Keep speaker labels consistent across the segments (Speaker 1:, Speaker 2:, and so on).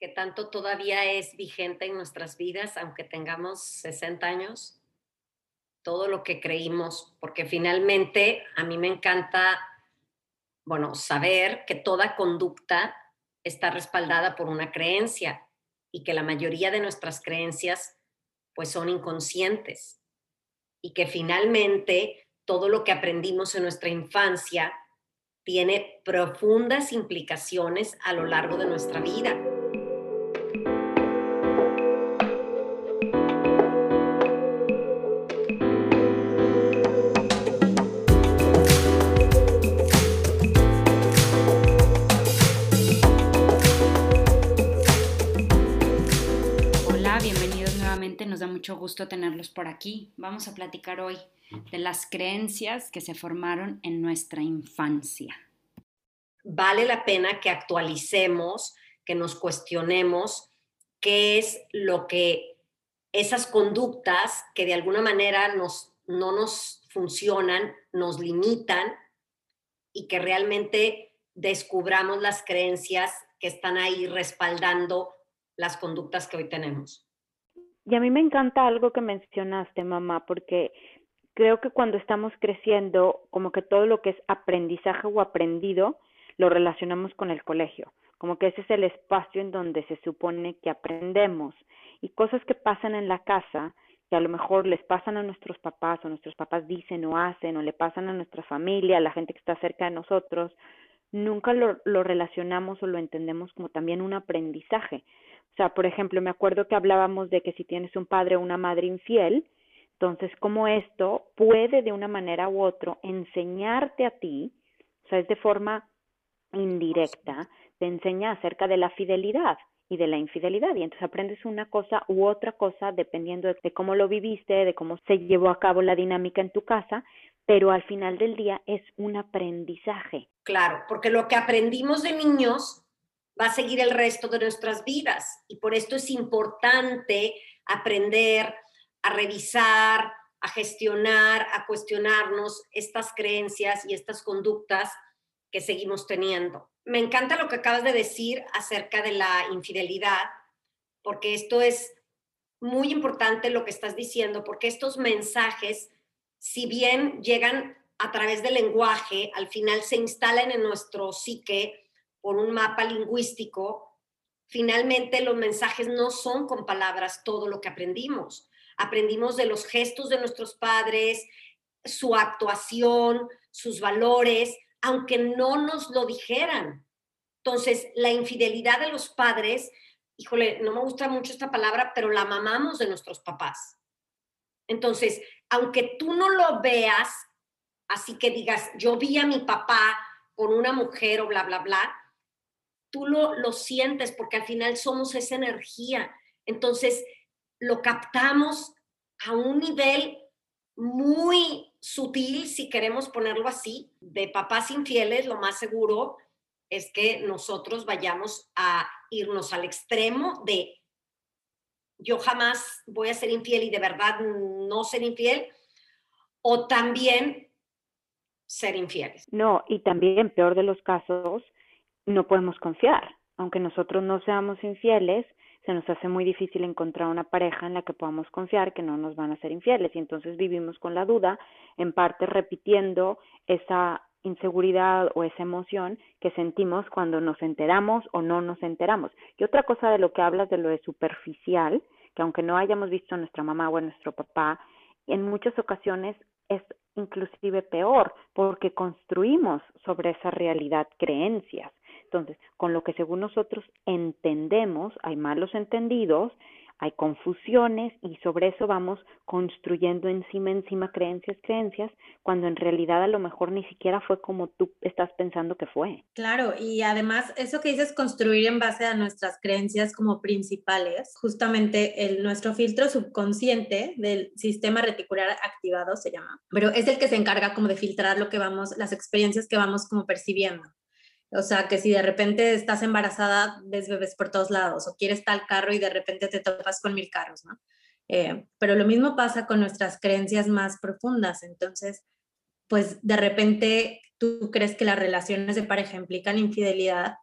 Speaker 1: que tanto todavía es vigente en nuestras vidas, aunque tengamos 60 años, todo lo que creímos, porque finalmente a mí me encanta, bueno, saber que toda conducta está respaldada por una creencia y que la mayoría de nuestras creencias pues son inconscientes y que finalmente todo lo que aprendimos en nuestra infancia tiene profundas implicaciones a lo largo de nuestra vida.
Speaker 2: Mucho gusto tenerlos por aquí. Vamos a platicar hoy de las creencias que se formaron en nuestra infancia.
Speaker 1: Vale la pena que actualicemos, que nos cuestionemos qué es lo que esas conductas que de alguna manera nos, no nos funcionan, nos limitan y que realmente descubramos las creencias que están ahí respaldando las conductas que hoy tenemos.
Speaker 3: Y a mí me encanta algo que mencionaste, mamá, porque creo que cuando estamos creciendo, como que todo lo que es aprendizaje o aprendido, lo relacionamos con el colegio, como que ese es el espacio en donde se supone que aprendemos. Y cosas que pasan en la casa, que a lo mejor les pasan a nuestros papás o nuestros papás dicen o hacen o le pasan a nuestra familia, a la gente que está cerca de nosotros, nunca lo, lo relacionamos o lo entendemos como también un aprendizaje. O sea, por ejemplo, me acuerdo que hablábamos de que si tienes un padre o una madre infiel, entonces cómo esto puede de una manera u otra enseñarte a ti, o sea, es de forma indirecta, te enseña acerca de la fidelidad y de la infidelidad y entonces aprendes una cosa u otra cosa dependiendo de cómo lo viviste, de cómo se llevó a cabo la dinámica en tu casa, pero al final del día es un aprendizaje.
Speaker 1: Claro, porque lo que aprendimos de niños va a seguir el resto de nuestras vidas. Y por esto es importante aprender a revisar, a gestionar, a cuestionarnos estas creencias y estas conductas que seguimos teniendo. Me encanta lo que acabas de decir acerca de la infidelidad, porque esto es muy importante lo que estás diciendo, porque estos mensajes, si bien llegan a través del lenguaje, al final se instalan en nuestro psique por un mapa lingüístico, finalmente los mensajes no son con palabras todo lo que aprendimos. Aprendimos de los gestos de nuestros padres, su actuación, sus valores, aunque no nos lo dijeran. Entonces, la infidelidad de los padres, híjole, no me gusta mucho esta palabra, pero la mamamos de nuestros papás. Entonces, aunque tú no lo veas, así que digas, yo vi a mi papá con una mujer o bla, bla, bla, tú lo, lo sientes porque al final somos esa energía. Entonces, lo captamos a un nivel muy sutil, si queremos ponerlo así, de papás infieles, lo más seguro es que nosotros vayamos a irnos al extremo de yo jamás voy a ser infiel y de verdad no ser infiel, o también ser infieles.
Speaker 3: No, y también, peor de los casos, no podemos confiar. Aunque nosotros no seamos infieles, se nos hace muy difícil encontrar una pareja en la que podamos confiar que no nos van a ser infieles y entonces vivimos con la duda, en parte repitiendo esa inseguridad o esa emoción que sentimos cuando nos enteramos o no nos enteramos. Y otra cosa de lo que hablas de lo de superficial, que aunque no hayamos visto a nuestra mamá o a nuestro papá, en muchas ocasiones es inclusive peor porque construimos sobre esa realidad creencias. Entonces, con lo que según nosotros entendemos, hay malos entendidos, hay confusiones y sobre eso vamos construyendo encima, encima creencias, creencias, cuando en realidad a lo mejor ni siquiera fue como tú estás pensando que fue.
Speaker 4: Claro, y además eso que dices construir en base a nuestras creencias como principales, justamente el, nuestro filtro subconsciente del sistema reticular activado se llama, pero es el que se encarga como de filtrar lo que vamos, las experiencias que vamos como percibiendo. O sea, que si de repente estás embarazada, ves bebés por todos lados, o quieres tal carro y de repente te topas con mil carros, ¿no? Eh, pero lo mismo pasa con nuestras creencias más profundas. Entonces, pues de repente tú crees que las relaciones de pareja implican infidelidad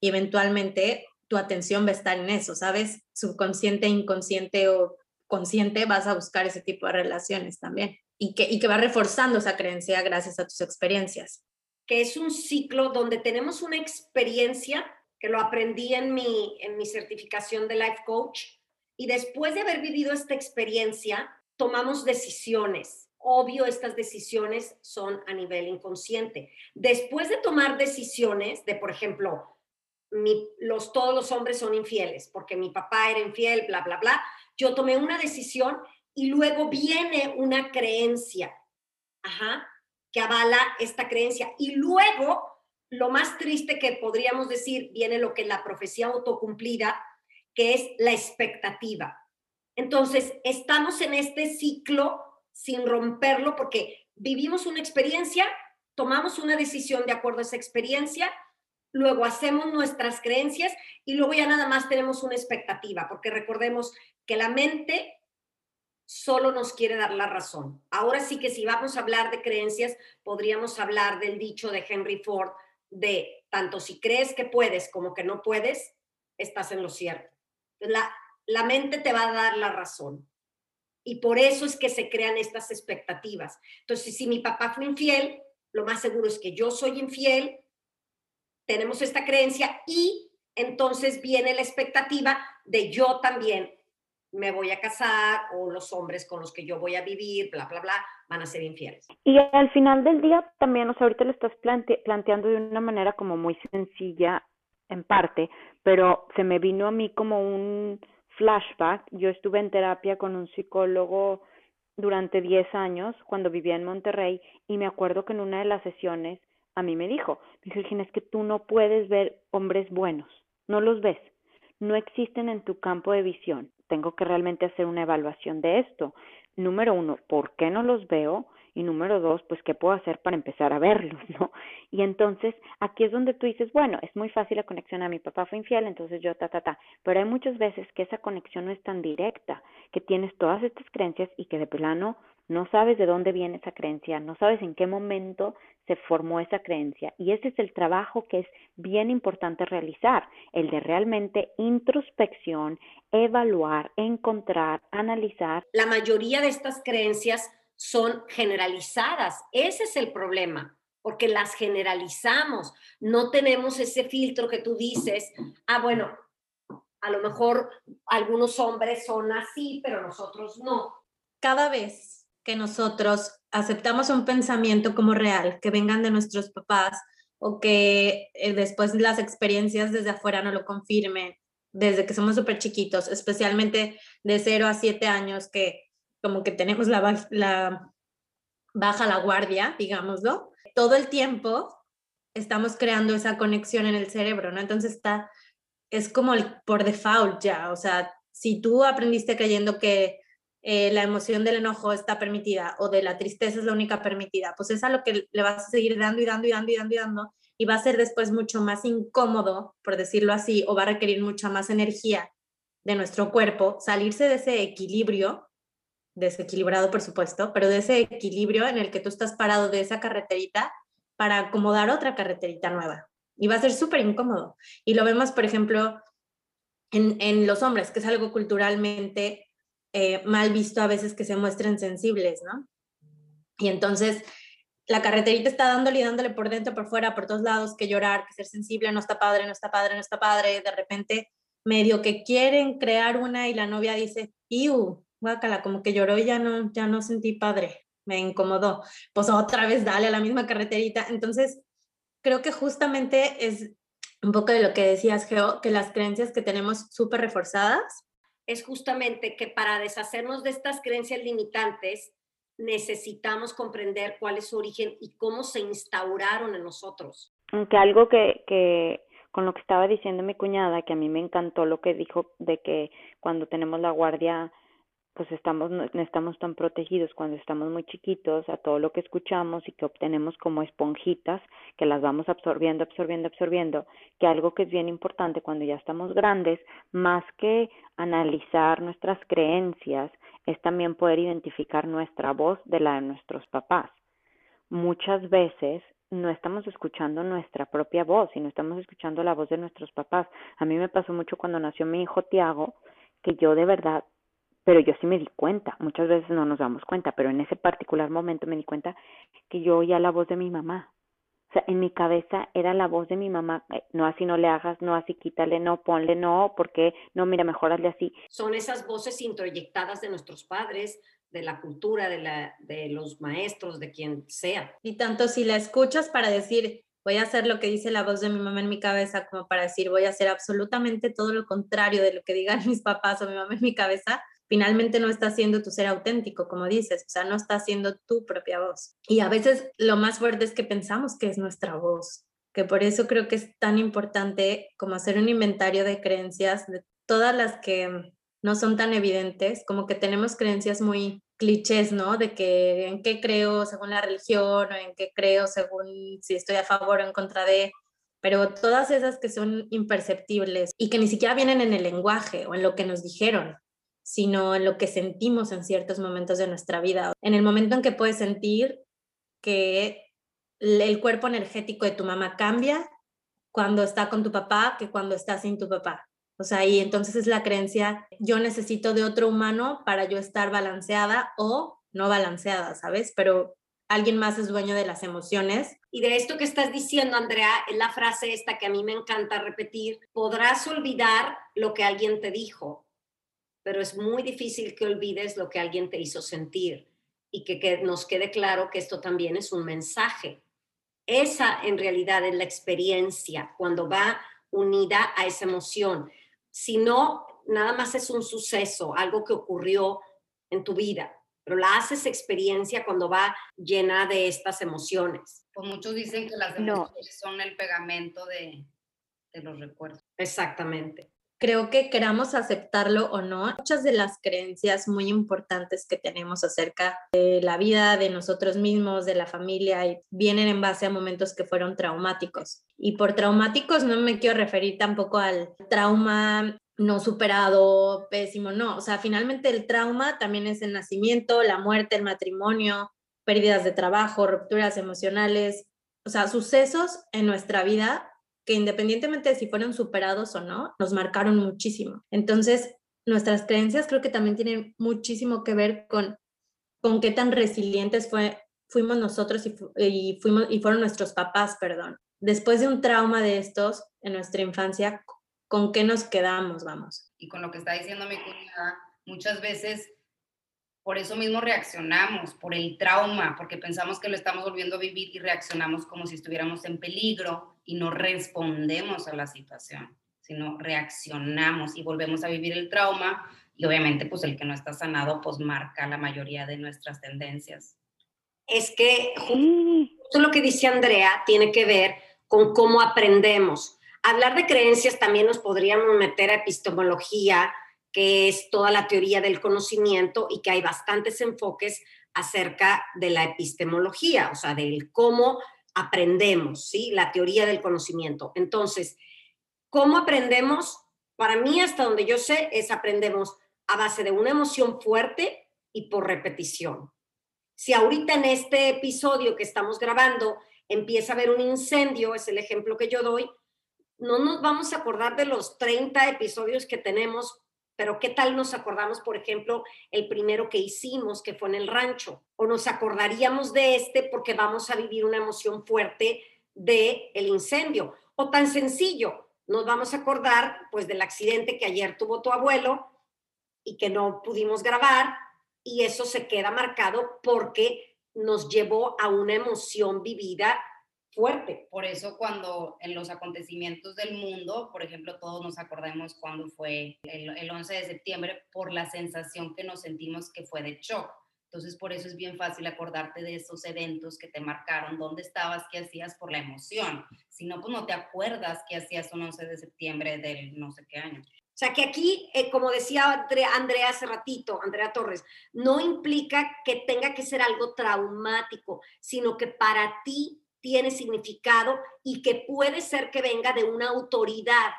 Speaker 4: y eventualmente tu atención va a estar en eso, ¿sabes? Subconsciente, inconsciente o consciente vas a buscar ese tipo de relaciones también y que, y que va reforzando esa creencia gracias a tus experiencias.
Speaker 1: Que es un ciclo donde tenemos una experiencia que lo aprendí en mi, en mi certificación de life coach y después de haber vivido esta experiencia, tomamos decisiones. Obvio, estas decisiones son a nivel inconsciente. Después de tomar decisiones de, por ejemplo, los, todos los hombres son infieles porque mi papá era infiel, bla, bla, bla, yo tomé una decisión y luego viene una creencia, ajá, que avala esta creencia. Y luego, lo más triste que podríamos decir, viene lo que es la profecía autocumplida, que es la expectativa. Entonces, estamos en este ciclo sin romperlo porque vivimos una experiencia, tomamos una decisión de acuerdo a esa experiencia, luego hacemos nuestras creencias y luego ya nada más tenemos una expectativa, porque recordemos que la mente solo nos quiere dar la razón. Ahora sí que si vamos a hablar de creencias, podríamos hablar del dicho de Henry Ford de tanto si crees que puedes como que no puedes, estás en lo cierto. La, la mente te va a dar la razón. Y por eso es que se crean estas expectativas. Entonces, si mi papá fue infiel, lo más seguro es que yo soy infiel, tenemos esta creencia y entonces viene la expectativa de yo también me voy a casar o los hombres con los que yo voy a vivir, bla, bla, bla, van a ser infieles.
Speaker 3: Y al final del día también, o sea, ahorita lo estás planteando de una manera como muy sencilla en parte, pero se me vino a mí como un flashback. Yo estuve en terapia con un psicólogo durante 10 años cuando vivía en Monterrey y me acuerdo que en una de las sesiones a mí me dijo, dijo, es que tú no puedes ver hombres buenos, no los ves, no existen en tu campo de visión tengo que realmente hacer una evaluación de esto. Número uno, ¿por qué no los veo? Y número dos, pues, ¿qué puedo hacer para empezar a verlos, no? Y entonces, aquí es donde tú dices, bueno, es muy fácil la conexión a mi papá fue infiel, entonces yo ta, ta, ta. Pero hay muchas veces que esa conexión no es tan directa, que tienes todas estas creencias y que de plano no sabes de dónde viene esa creencia, no sabes en qué momento se formó esa creencia. Y ese es el trabajo que es bien importante realizar, el de realmente introspección, evaluar, encontrar, analizar.
Speaker 1: La mayoría de estas creencias son generalizadas. Ese es el problema, porque las generalizamos. No tenemos ese filtro que tú dices, ah, bueno, a lo mejor algunos hombres son así, pero nosotros no.
Speaker 4: Cada vez que nosotros aceptamos un pensamiento como real, que vengan de nuestros papás o que eh, después las experiencias desde afuera no lo confirmen, desde que somos súper chiquitos, especialmente de 0 a 7 años, que como que tenemos la, la baja la guardia, digámoslo, todo el tiempo estamos creando esa conexión en el cerebro, ¿no? Entonces está, es como por default ya, o sea, si tú aprendiste creyendo que eh, la emoción del enojo está permitida o de la tristeza es la única permitida, pues es a lo que le vas a seguir dando y dando y dando y dando y dando y va a ser después mucho más incómodo, por decirlo así, o va a requerir mucha más energía de nuestro cuerpo salirse de ese equilibrio, desequilibrado por supuesto, pero de ese equilibrio en el que tú estás parado de esa carreterita para acomodar otra carreterita nueva. Y va a ser súper incómodo. Y lo vemos, por ejemplo, en, en los hombres, que es algo culturalmente eh, mal visto a veces que se muestren sensibles, ¿no? Y entonces la carreterita está dándole y dándole por dentro, por fuera, por todos lados, que llorar, que ser sensible, no está padre, no está padre, no está padre. De repente, medio que quieren crear una y la novia dice, iu, guácala, como que lloró y ya no, ya no sentí padre, me incomodó. Pues otra vez dale a la misma carreterita. Entonces, creo que justamente es un poco de lo que decías, Geo, que las creencias que tenemos súper reforzadas
Speaker 1: es justamente que para deshacernos de estas creencias limitantes necesitamos comprender cuál es su origen y cómo se instauraron en nosotros.
Speaker 3: Aunque algo que, que con lo que estaba diciendo mi cuñada, que a mí me encantó lo que dijo de que cuando tenemos la guardia pues estamos, no estamos tan protegidos cuando estamos muy chiquitos a todo lo que escuchamos y que obtenemos como esponjitas que las vamos absorbiendo, absorbiendo, absorbiendo, que algo que es bien importante cuando ya estamos grandes, más que analizar nuestras creencias, es también poder identificar nuestra voz de la de nuestros papás. Muchas veces no estamos escuchando nuestra propia voz y no estamos escuchando la voz de nuestros papás. A mí me pasó mucho cuando nació mi hijo Tiago, que yo de verdad, pero yo sí me di cuenta, muchas veces no nos damos cuenta, pero en ese particular momento me di cuenta que yo oía la voz de mi mamá. O sea, en mi cabeza era la voz de mi mamá, eh, no así no le hagas, no así quítale, no ponle, no, porque no, mira, mejor hazle así.
Speaker 1: Son esas voces introyectadas de nuestros padres, de la cultura, de, la, de los maestros, de quien sea.
Speaker 4: Y tanto si la escuchas para decir, voy a hacer lo que dice la voz de mi mamá en mi cabeza, como para decir, voy a hacer absolutamente todo lo contrario de lo que digan mis papás o mi mamá en mi cabeza, finalmente no está siendo tu ser auténtico, como dices, o sea, no está siendo tu propia voz. Y a veces lo más fuerte es que pensamos que es nuestra voz, que por eso creo que es tan importante como hacer un inventario de creencias, de todas las que no son tan evidentes, como que tenemos creencias muy clichés, ¿no? De que en qué creo según la religión o en qué creo según si estoy a favor o en contra de, pero todas esas que son imperceptibles y que ni siquiera vienen en el lenguaje o en lo que nos dijeron, sino en lo que sentimos en ciertos momentos de nuestra vida. En el momento en que puedes sentir que el cuerpo energético de tu mamá cambia cuando está con tu papá que cuando está sin tu papá. O sea, y entonces es la creencia, yo necesito de otro humano para yo estar balanceada o no balanceada, ¿sabes? Pero alguien más es dueño de las emociones.
Speaker 1: Y de esto que estás diciendo, Andrea, es la frase esta que a mí me encanta repetir, podrás olvidar lo que alguien te dijo, pero es muy difícil que olvides lo que alguien te hizo sentir y que, que nos quede claro que esto también es un mensaje. Esa en realidad es la experiencia cuando va unida a esa emoción si no, nada más es un suceso, algo que ocurrió en tu vida, pero la haces experiencia cuando va llena de estas emociones.
Speaker 2: Pues muchos dicen que las emociones son el pegamento de, de los recuerdos.
Speaker 1: Exactamente
Speaker 4: creo que queramos aceptarlo o no, muchas de las creencias muy importantes que tenemos acerca de la vida, de nosotros mismos, de la familia, vienen en base a momentos que fueron traumáticos. Y por traumáticos no me quiero referir tampoco al trauma no superado, pésimo, no. O sea, finalmente el trauma también es el nacimiento, la muerte, el matrimonio, pérdidas de trabajo, rupturas emocionales, o sea, sucesos en nuestra vida que independientemente de si fueron superados o no, nos marcaron muchísimo. Entonces, nuestras creencias creo que también tienen muchísimo que ver con, con qué tan resilientes fue, fuimos nosotros y, fuimos, y fueron nuestros papás, perdón. Después de un trauma de estos en nuestra infancia, ¿con qué nos quedamos, vamos?
Speaker 2: Y con lo que está diciendo mi cuñada, muchas veces por eso mismo reaccionamos, por el trauma, porque pensamos que lo estamos volviendo a vivir y reaccionamos como si estuviéramos en peligro y no respondemos a la situación, sino reaccionamos y volvemos a vivir el trauma y obviamente pues el que no está sanado pues marca la mayoría de nuestras tendencias.
Speaker 1: Es que justo lo que dice Andrea tiene que ver con cómo aprendemos. Hablar de creencias también nos podríamos meter a epistemología, que es toda la teoría del conocimiento y que hay bastantes enfoques acerca de la epistemología, o sea, del cómo aprendemos, ¿sí? La teoría del conocimiento. Entonces, ¿cómo aprendemos? Para mí, hasta donde yo sé, es aprendemos a base de una emoción fuerte y por repetición. Si ahorita en este episodio que estamos grabando empieza a haber un incendio, es el ejemplo que yo doy, no nos vamos a acordar de los 30 episodios que tenemos pero ¿qué tal nos acordamos, por ejemplo, el primero que hicimos, que fue en el rancho? O nos acordaríamos de este porque vamos a vivir una emoción fuerte de el incendio. O tan sencillo, nos vamos a acordar pues del accidente que ayer tuvo tu abuelo y que no pudimos grabar y eso se queda marcado porque nos llevó a una emoción vivida fuerte.
Speaker 2: Por eso cuando en los acontecimientos del mundo, por ejemplo, todos nos acordamos cuando fue el, el 11 de septiembre por la sensación que nos sentimos que fue de shock. Entonces, por eso es bien fácil acordarte de esos eventos que te marcaron, dónde estabas, qué hacías por la emoción. Si no, pues no te acuerdas qué hacías un 11 de septiembre del no sé qué año.
Speaker 1: O sea, que aquí, eh, como decía Andrea hace ratito, Andrea Torres, no implica que tenga que ser algo traumático, sino que para ti tiene significado y que puede ser que venga de una autoridad.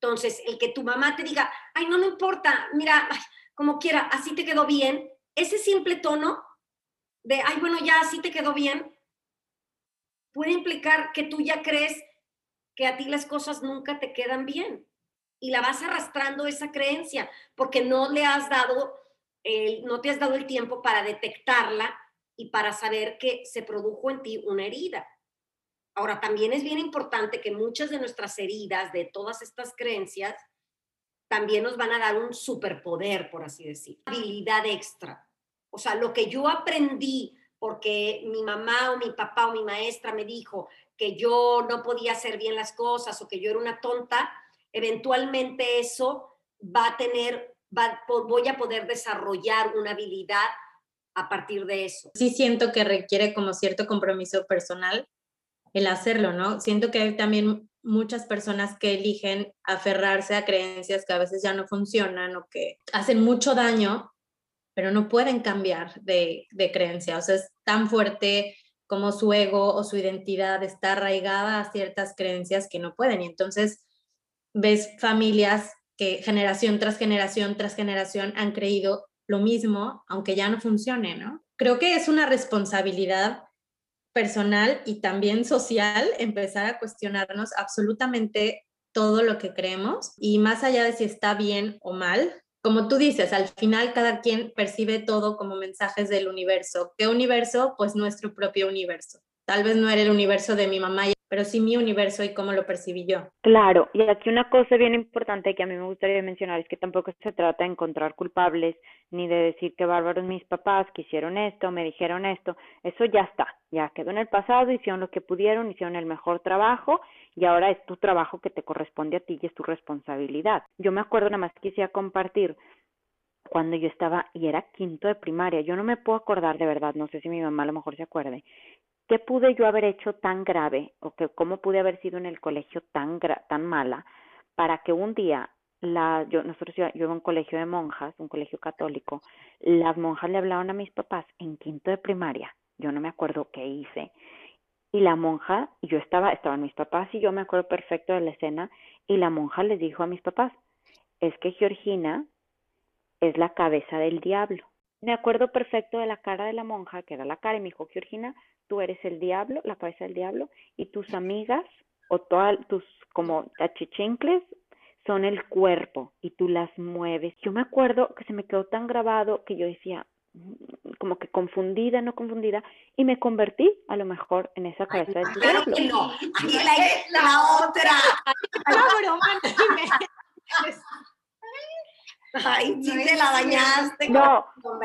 Speaker 1: Entonces, el que tu mamá te diga, ay, no me importa, mira, como quiera, así te quedó bien, ese simple tono de, ay, bueno, ya así te quedó bien, puede implicar que tú ya crees que a ti las cosas nunca te quedan bien y la vas arrastrando esa creencia porque no le has dado, el, no te has dado el tiempo para detectarla y para saber que se produjo en ti una herida. Ahora, también es bien importante que muchas de nuestras heridas, de todas estas creencias, también nos van a dar un superpoder, por así decir, habilidad extra. O sea, lo que yo aprendí porque mi mamá o mi papá o mi maestra me dijo que yo no podía hacer bien las cosas o que yo era una tonta, eventualmente eso va a tener, va, voy a poder desarrollar una habilidad a partir de eso.
Speaker 4: Sí siento que requiere como cierto compromiso personal el hacerlo, ¿no? Siento que hay también muchas personas que eligen aferrarse a creencias que a veces ya no funcionan o que hacen mucho daño, pero no pueden cambiar de, de creencia. O sea, es tan fuerte como su ego o su identidad está arraigada a ciertas creencias que no pueden. Y entonces ves familias que generación tras generación tras generación han creído lo mismo, aunque ya no funcione, ¿no? Creo que es una responsabilidad personal y también social empezar a cuestionarnos absolutamente todo lo que creemos y más allá de si está bien o mal, como tú dices, al final cada quien percibe todo como mensajes del universo. ¿Qué universo? Pues nuestro propio universo. Tal vez no era el universo de mi mamá pero sí mi universo y cómo lo percibí yo.
Speaker 3: Claro, y aquí una cosa bien importante que a mí me gustaría mencionar es que tampoco se trata de encontrar culpables ni de decir que bárbaros mis papás que hicieron esto, me dijeron esto, eso ya está, ya quedó en el pasado, hicieron lo que pudieron, hicieron el mejor trabajo y ahora es tu trabajo que te corresponde a ti y es tu responsabilidad. Yo me acuerdo nada más quisiera compartir cuando yo estaba y era quinto de primaria, yo no me puedo acordar de verdad, no sé si mi mamá a lo mejor se acuerde, ¿qué pude yo haber hecho tan grave o que cómo pude haber sido en el colegio tan tan mala para que un día la yo nosotros yo, yo iba a un colegio de monjas, un colegio católico, las monjas le hablaron a mis papás en quinto de primaria, yo no me acuerdo qué hice. Y la monja, yo estaba, estaban mis papás y yo me acuerdo perfecto de la escena, y la monja les dijo a mis papás, es que Georgina es la cabeza del diablo. Me acuerdo perfecto de la cara de la monja, que era la cara, y me dijo, Georgina, tú eres el diablo, la cabeza del diablo, y tus amigas o todas tus como achichincles son el cuerpo y tú las mueves. Yo me acuerdo que se me quedó tan grabado que yo decía, mm, como que confundida, no confundida, y me convertí a lo mejor en esa cabeza del diablo.
Speaker 1: no, la, la otra. Ay, sí te la.
Speaker 3: No,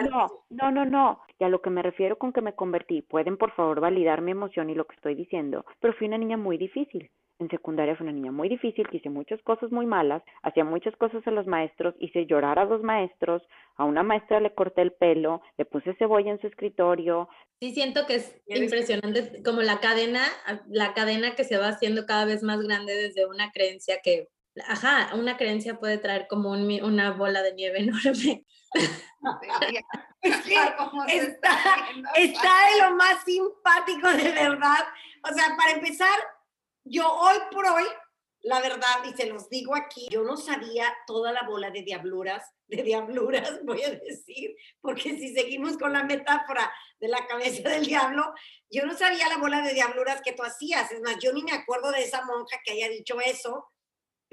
Speaker 3: no, no, no, no. Y a lo que me refiero con que me convertí, pueden por favor validar mi emoción y lo que estoy diciendo, pero fui una niña muy difícil. En secundaria fui una niña muy difícil, hice muchas cosas muy malas, hacía muchas cosas a los maestros, hice llorar a dos maestros, a una maestra le corté el pelo, le puse cebolla en su escritorio.
Speaker 4: Sí, siento que es impresionante como la cadena, la cadena que se va haciendo cada vez más grande desde una creencia que Ajá, una creencia puede traer como una bola de nieve enorme.
Speaker 1: está, está de lo más simpático de verdad. O sea, para empezar, yo hoy por hoy, la verdad, y se los digo aquí, yo no sabía toda la bola de diabluras, de diabluras, voy a decir, porque si seguimos con la metáfora de la cabeza del diablo, yo no sabía la bola de diabluras que tú hacías. Es más, yo ni me acuerdo de esa monja que haya dicho eso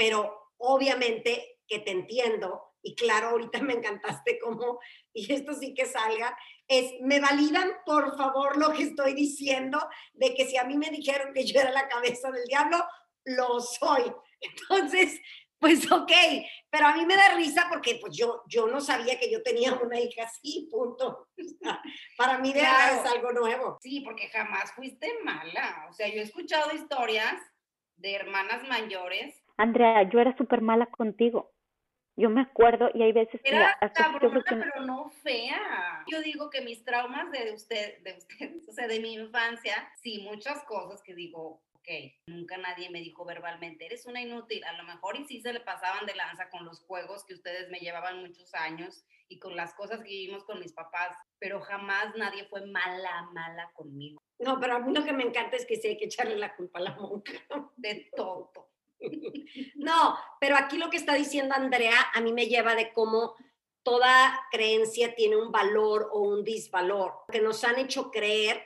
Speaker 1: pero obviamente que te entiendo y claro, ahorita me encantaste como, y esto sí que salga, es, me validan por favor lo que estoy diciendo, de que si a mí me dijeron que yo era la cabeza del diablo, lo soy. Entonces, pues ok, pero a mí me da risa porque pues yo, yo no sabía que yo tenía una hija así, punto. para mí de es algo nuevo.
Speaker 2: Sí, porque jamás fuiste mala. O sea, yo he escuchado historias de hermanas mayores
Speaker 3: Andrea, yo era súper mala contigo. Yo me acuerdo y hay veces
Speaker 2: que... Era cabrona, pero no fea. Yo digo que mis traumas de usted, de ustedes, o sea, de mi infancia, sí, muchas cosas que digo, ok, nunca nadie me dijo verbalmente, eres una inútil. A lo mejor y sí se le pasaban de lanza con los juegos que ustedes me llevaban muchos años y con las cosas que vivimos con mis papás, pero jamás nadie fue mala, mala conmigo.
Speaker 1: No, pero a mí lo que me encanta es que sí hay que echarle la culpa a la monja.
Speaker 2: De todo.
Speaker 1: No, pero aquí lo que está diciendo Andrea a mí me lleva de cómo toda creencia tiene un valor o un disvalor, que nos han hecho creer,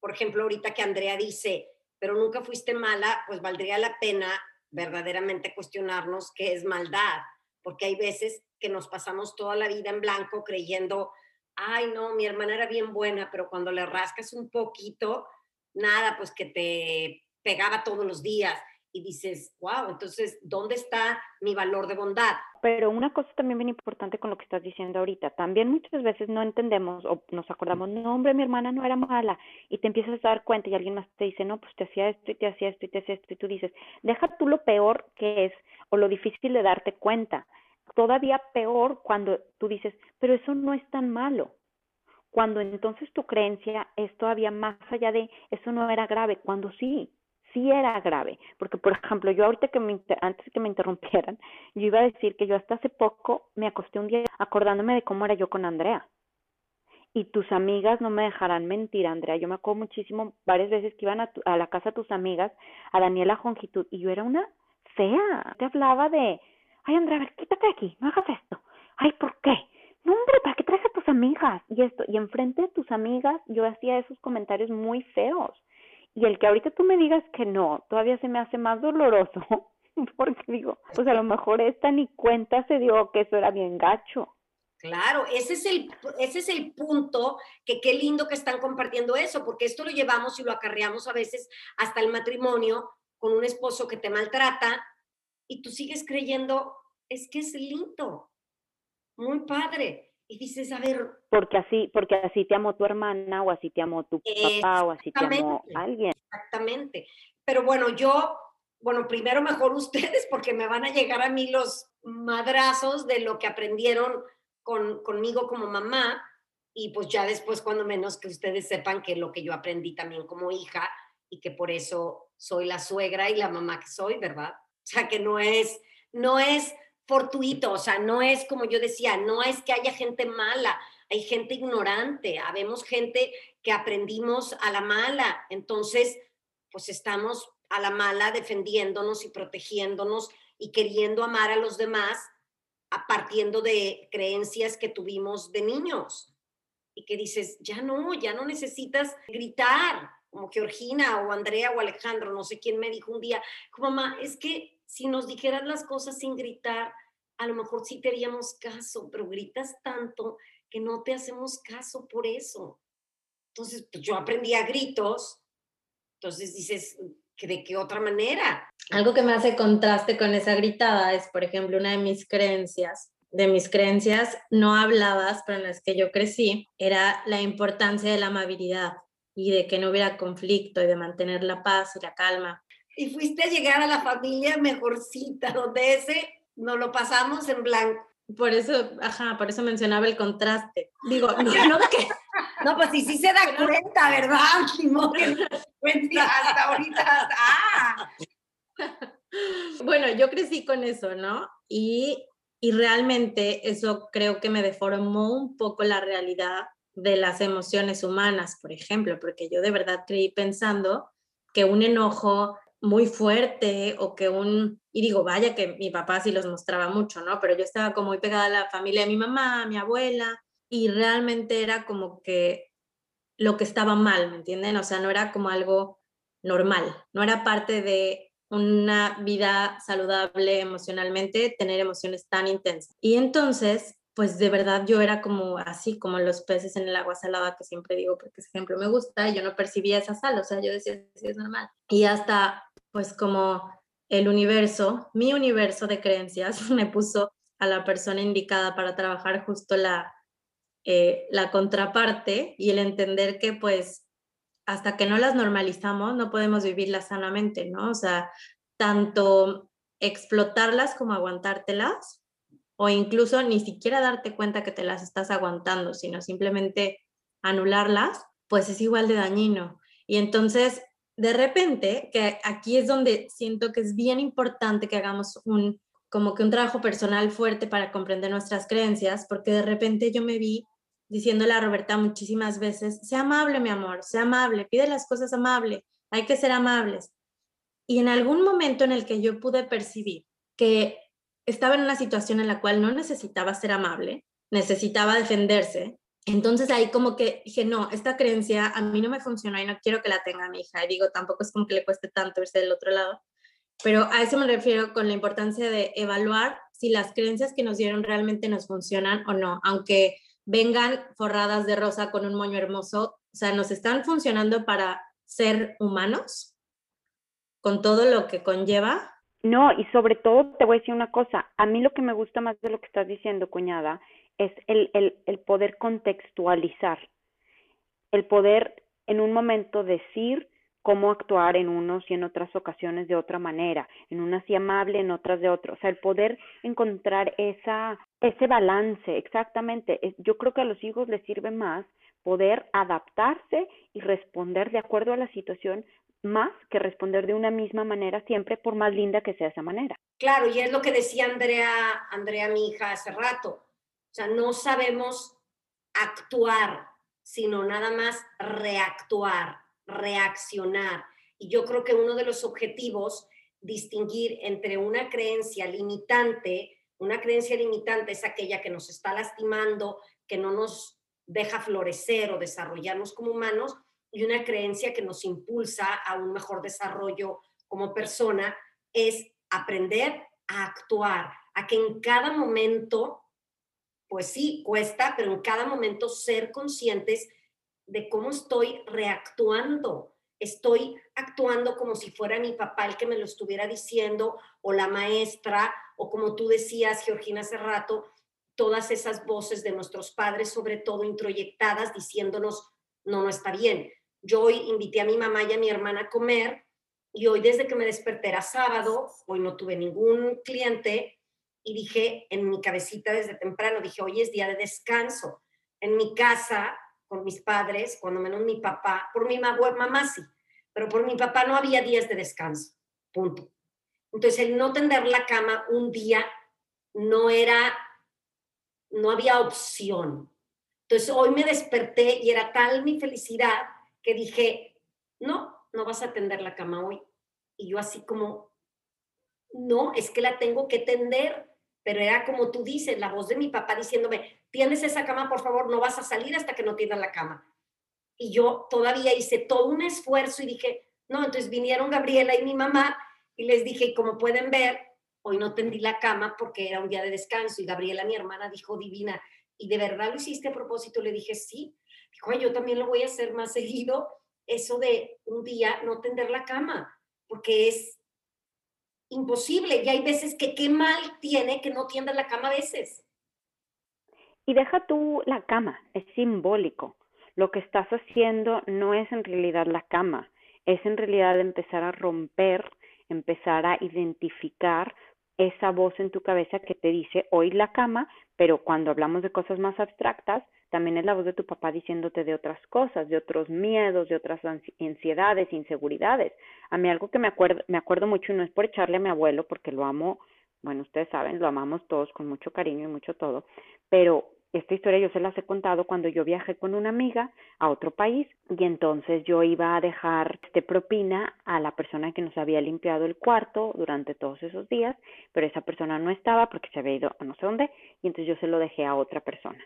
Speaker 1: por ejemplo, ahorita que Andrea dice, pero nunca fuiste mala, pues valdría la pena verdaderamente cuestionarnos qué es maldad, porque hay veces que nos pasamos toda la vida en blanco creyendo, ay no, mi hermana era bien buena, pero cuando le rascas un poquito, nada, pues que te pegaba todos los días y dices, wow, entonces, ¿dónde está mi valor de bondad?
Speaker 3: Pero una cosa también bien importante con lo que estás diciendo ahorita, también muchas veces no entendemos o nos acordamos, no, hombre, mi hermana no era mala, y te empiezas a dar cuenta y alguien más te dice, no, pues te hacía esto y te hacía esto y te hacía esto, y tú dices, deja tú lo peor que es o lo difícil de darte cuenta. Todavía peor cuando tú dices, pero eso no es tan malo. Cuando entonces tu creencia es todavía más allá de, eso no era grave, cuando sí, sí era grave, porque por ejemplo, yo ahorita que me, antes que me interrumpieran, yo iba a decir que yo hasta hace poco me acosté un día acordándome de cómo era yo con Andrea. Y tus amigas no me dejarán mentir, Andrea. Yo me acuerdo muchísimo varias veces que iban a, a la casa de tus amigas, a Daniela Jongitud, y yo era una fea. Te hablaba de, ay, Andrea, a ver, quítate aquí, no hagas esto. Ay, ¿por qué? No, hombre, ¿para qué traes a tus amigas? Y esto, y enfrente de tus amigas yo hacía esos comentarios muy feos. Y el que ahorita tú me digas que no, todavía se me hace más doloroso, porque digo, pues a lo mejor esta ni cuenta se dio que eso era bien gacho.
Speaker 1: Claro, ese es el, ese es el punto, que qué lindo que están compartiendo eso, porque esto lo llevamos y lo acarreamos a veces hasta el matrimonio con un esposo que te maltrata y tú sigues creyendo, es que es lindo, muy padre. Y dices, a ver.
Speaker 3: Porque así, porque así te amó tu hermana, o así te amó tu papá, o así te amó alguien.
Speaker 1: Exactamente. Pero bueno, yo, bueno, primero mejor ustedes, porque me van a llegar a mí los madrazos de lo que aprendieron con, conmigo como mamá. Y pues ya después, cuando menos que ustedes sepan que lo que yo aprendí también como hija y que por eso soy la suegra y la mamá que soy, ¿verdad? O sea, que no es, no es fortuito, o sea, no es como yo decía, no es que haya gente mala, hay gente ignorante, habemos gente que aprendimos a la mala, entonces, pues estamos a la mala defendiéndonos y protegiéndonos y queriendo amar a los demás a partiendo de creencias que tuvimos de niños. Y que dices, ya no, ya no necesitas gritar, como Georgina o Andrea o Alejandro, no sé quién me dijo un día, como mamá, es que si nos dijeran las cosas sin gritar, a lo mejor sí te haríamos caso, pero gritas tanto que no te hacemos caso por eso. Entonces, pues yo aprendí a gritos, entonces dices, ¿que ¿de qué otra manera?
Speaker 4: Algo que me hace contraste con esa gritada es, por ejemplo, una de mis creencias, de mis creencias no habladas, pero en las que yo crecí, era la importancia de la amabilidad y de que no hubiera conflicto y de mantener la paz y la calma
Speaker 1: y fuiste a llegar a la familia mejorcita, donde ese nos lo pasamos en blanco.
Speaker 4: Por eso, ajá, por eso mencionaba el contraste. Digo, no, no que...
Speaker 1: No, pues sí, sí se da cuenta, ¿verdad? hasta ahorita. Ah.
Speaker 4: Bueno, yo crecí con eso, ¿no? Y, y realmente eso creo que me deformó un poco la realidad de las emociones humanas, por ejemplo, porque yo de verdad creí pensando que un enojo muy fuerte o que un, y digo, vaya que mi papá sí los mostraba mucho, ¿no? Pero yo estaba como muy pegada a la familia de mi mamá, a mi abuela, y realmente era como que lo que estaba mal, ¿me entienden? O sea, no era como algo normal, no era parte de una vida saludable emocionalmente, tener emociones tan intensas. Y entonces, pues de verdad yo era como así, como los peces en el agua salada, que siempre digo, porque ese ejemplo me gusta, yo no percibía esa sal, o sea, yo decía, sí, es normal. Y hasta pues como el universo, mi universo de creencias, me puso a la persona indicada para trabajar justo la, eh, la contraparte y el entender que pues hasta que no las normalizamos no podemos vivirlas sanamente, ¿no? O sea, tanto explotarlas como aguantártelas o incluso ni siquiera darte cuenta que te las estás aguantando, sino simplemente anularlas, pues es igual de dañino. Y entonces de repente, que aquí es donde siento que es bien importante que hagamos un, como que un trabajo personal fuerte para comprender nuestras creencias, porque de repente yo me vi diciéndole a Roberta muchísimas veces, sea amable, mi amor, sea amable, pide las cosas amable, hay que ser amables. Y en algún momento en el que yo pude percibir que estaba en una situación en la cual no necesitaba ser amable, necesitaba defenderse, Entonces ahí como que dije, no, esta creencia a mí no me funciona y no quiero que la tenga mi hija. Y digo, tampoco es como que le cueste tanto irse del otro lado. Pero a eso me refiero con la importancia de evaluar si las creencias que nos dieron realmente nos funcionan o no, aunque vengan forradas de rosa con un moño hermoso, o sea, nos están funcionando para ser humanos con todo lo que conlleva.
Speaker 3: No, y sobre todo te voy a decir una cosa, a mí lo que me gusta más de lo que estás diciendo, cuñada, es el, el, el poder contextualizar, el poder en un momento decir cómo actuar en unos y en otras ocasiones de otra manera, en unas sí amable, en otras de otro. O sea, el poder encontrar esa, ese balance, exactamente. Yo creo que a los hijos les sirve más poder adaptarse y responder de acuerdo a la situación más que responder de una misma manera siempre, por más linda que sea esa manera.
Speaker 1: Claro, y es lo que decía Andrea, Andrea, mi hija, hace rato. O sea, no sabemos actuar, sino nada más reactuar reaccionar. Y yo creo que uno de los objetivos, distinguir entre una creencia limitante, una creencia limitante es aquella que nos está lastimando, que no nos deja florecer o desarrollarnos como humanos, y una creencia que nos impulsa a un mejor desarrollo como persona, es aprender a actuar, a que en cada momento, pues sí, cuesta, pero en cada momento ser conscientes de cómo estoy reactuando. Estoy actuando como si fuera mi papá el que me lo estuviera diciendo, o la maestra, o como tú decías, Georgina, hace rato, todas esas voces de nuestros padres, sobre todo introyectadas, diciéndonos, no, no está bien. Yo hoy invité a mi mamá y a mi hermana a comer y hoy desde que me desperté era sábado, hoy no tuve ningún cliente y dije en mi cabecita desde temprano, dije, hoy es día de descanso. En mi casa por mis padres, cuando menos mi papá, por mi mamá sí, pero por mi papá no había días de descanso, punto. Entonces el no tender la cama un día no era, no había opción. Entonces hoy me desperté y era tal mi felicidad que dije, no, no vas a tender la cama hoy. Y yo así como, no, es que la tengo que tender pero era como tú dices, la voz de mi papá diciéndome, tienes esa cama, por favor, no vas a salir hasta que no tiendas la cama. Y yo todavía hice todo un esfuerzo y dije, no, entonces vinieron Gabriela y mi mamá y les dije, como pueden ver, hoy no tendí la cama porque era un día de descanso y Gabriela, mi hermana, dijo, divina, ¿y de verdad lo hiciste a propósito? Le dije, sí. Dijo, yo también lo voy a hacer más seguido, eso de un día no tender la cama, porque es imposible. Y hay veces que qué mal tiene que no tienda la cama a veces.
Speaker 3: Y deja tú la cama, es simbólico. Lo que estás haciendo no es en realidad la cama, es en realidad empezar a romper, empezar a identificar esa voz en tu cabeza que te dice hoy la cama, pero cuando hablamos de cosas más abstractas, también es la voz de tu papá diciéndote de otras cosas, de otros miedos, de otras ansiedades, inseguridades. A mí algo que me acuerdo, me acuerdo mucho, y no es por echarle a mi abuelo, porque lo amo, bueno, ustedes saben, lo amamos todos con mucho cariño y mucho todo, pero esta historia yo se las he contado cuando yo viajé con una amiga a otro país y entonces yo iba a dejar este propina a la persona que nos había limpiado el cuarto durante todos esos días, pero esa persona no estaba porque se había ido a no sé dónde y entonces yo se lo dejé a otra persona.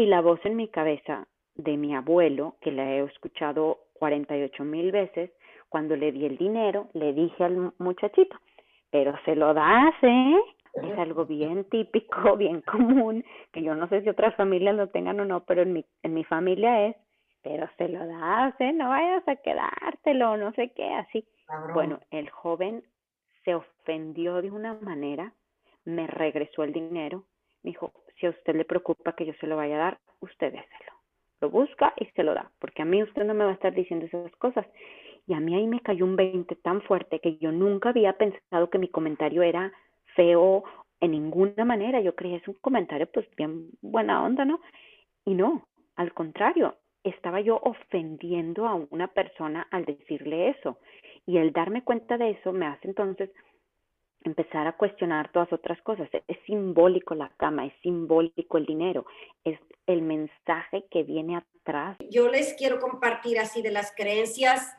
Speaker 3: Y la voz en mi cabeza de mi abuelo, que la he escuchado 48 mil veces, cuando le di el dinero, le dije al muchachito, pero se lo das, ¿eh? Es algo bien típico, bien común, que yo no sé si otras familias lo tengan o no, pero en mi, en mi familia es, pero se lo das, ¿eh? No vayas a quedártelo, no sé qué, así. Bueno, el joven se ofendió de una manera, me regresó el dinero, me dijo, si a usted le preocupa que yo se lo vaya a dar, usted déselo. Lo busca y se lo da, porque a mí usted no me va a estar diciendo esas cosas. Y a mí ahí me cayó un 20 tan fuerte que yo nunca había pensado que mi comentario era feo en ninguna manera. Yo creía es un comentario pues bien buena onda, ¿no? Y no, al contrario, estaba yo ofendiendo a una persona al decirle eso. Y el darme cuenta de eso me hace entonces empezar a cuestionar todas otras cosas. Es simbólico la cama, es simbólico el dinero, es el mensaje que viene atrás.
Speaker 1: Yo les quiero compartir así de las creencias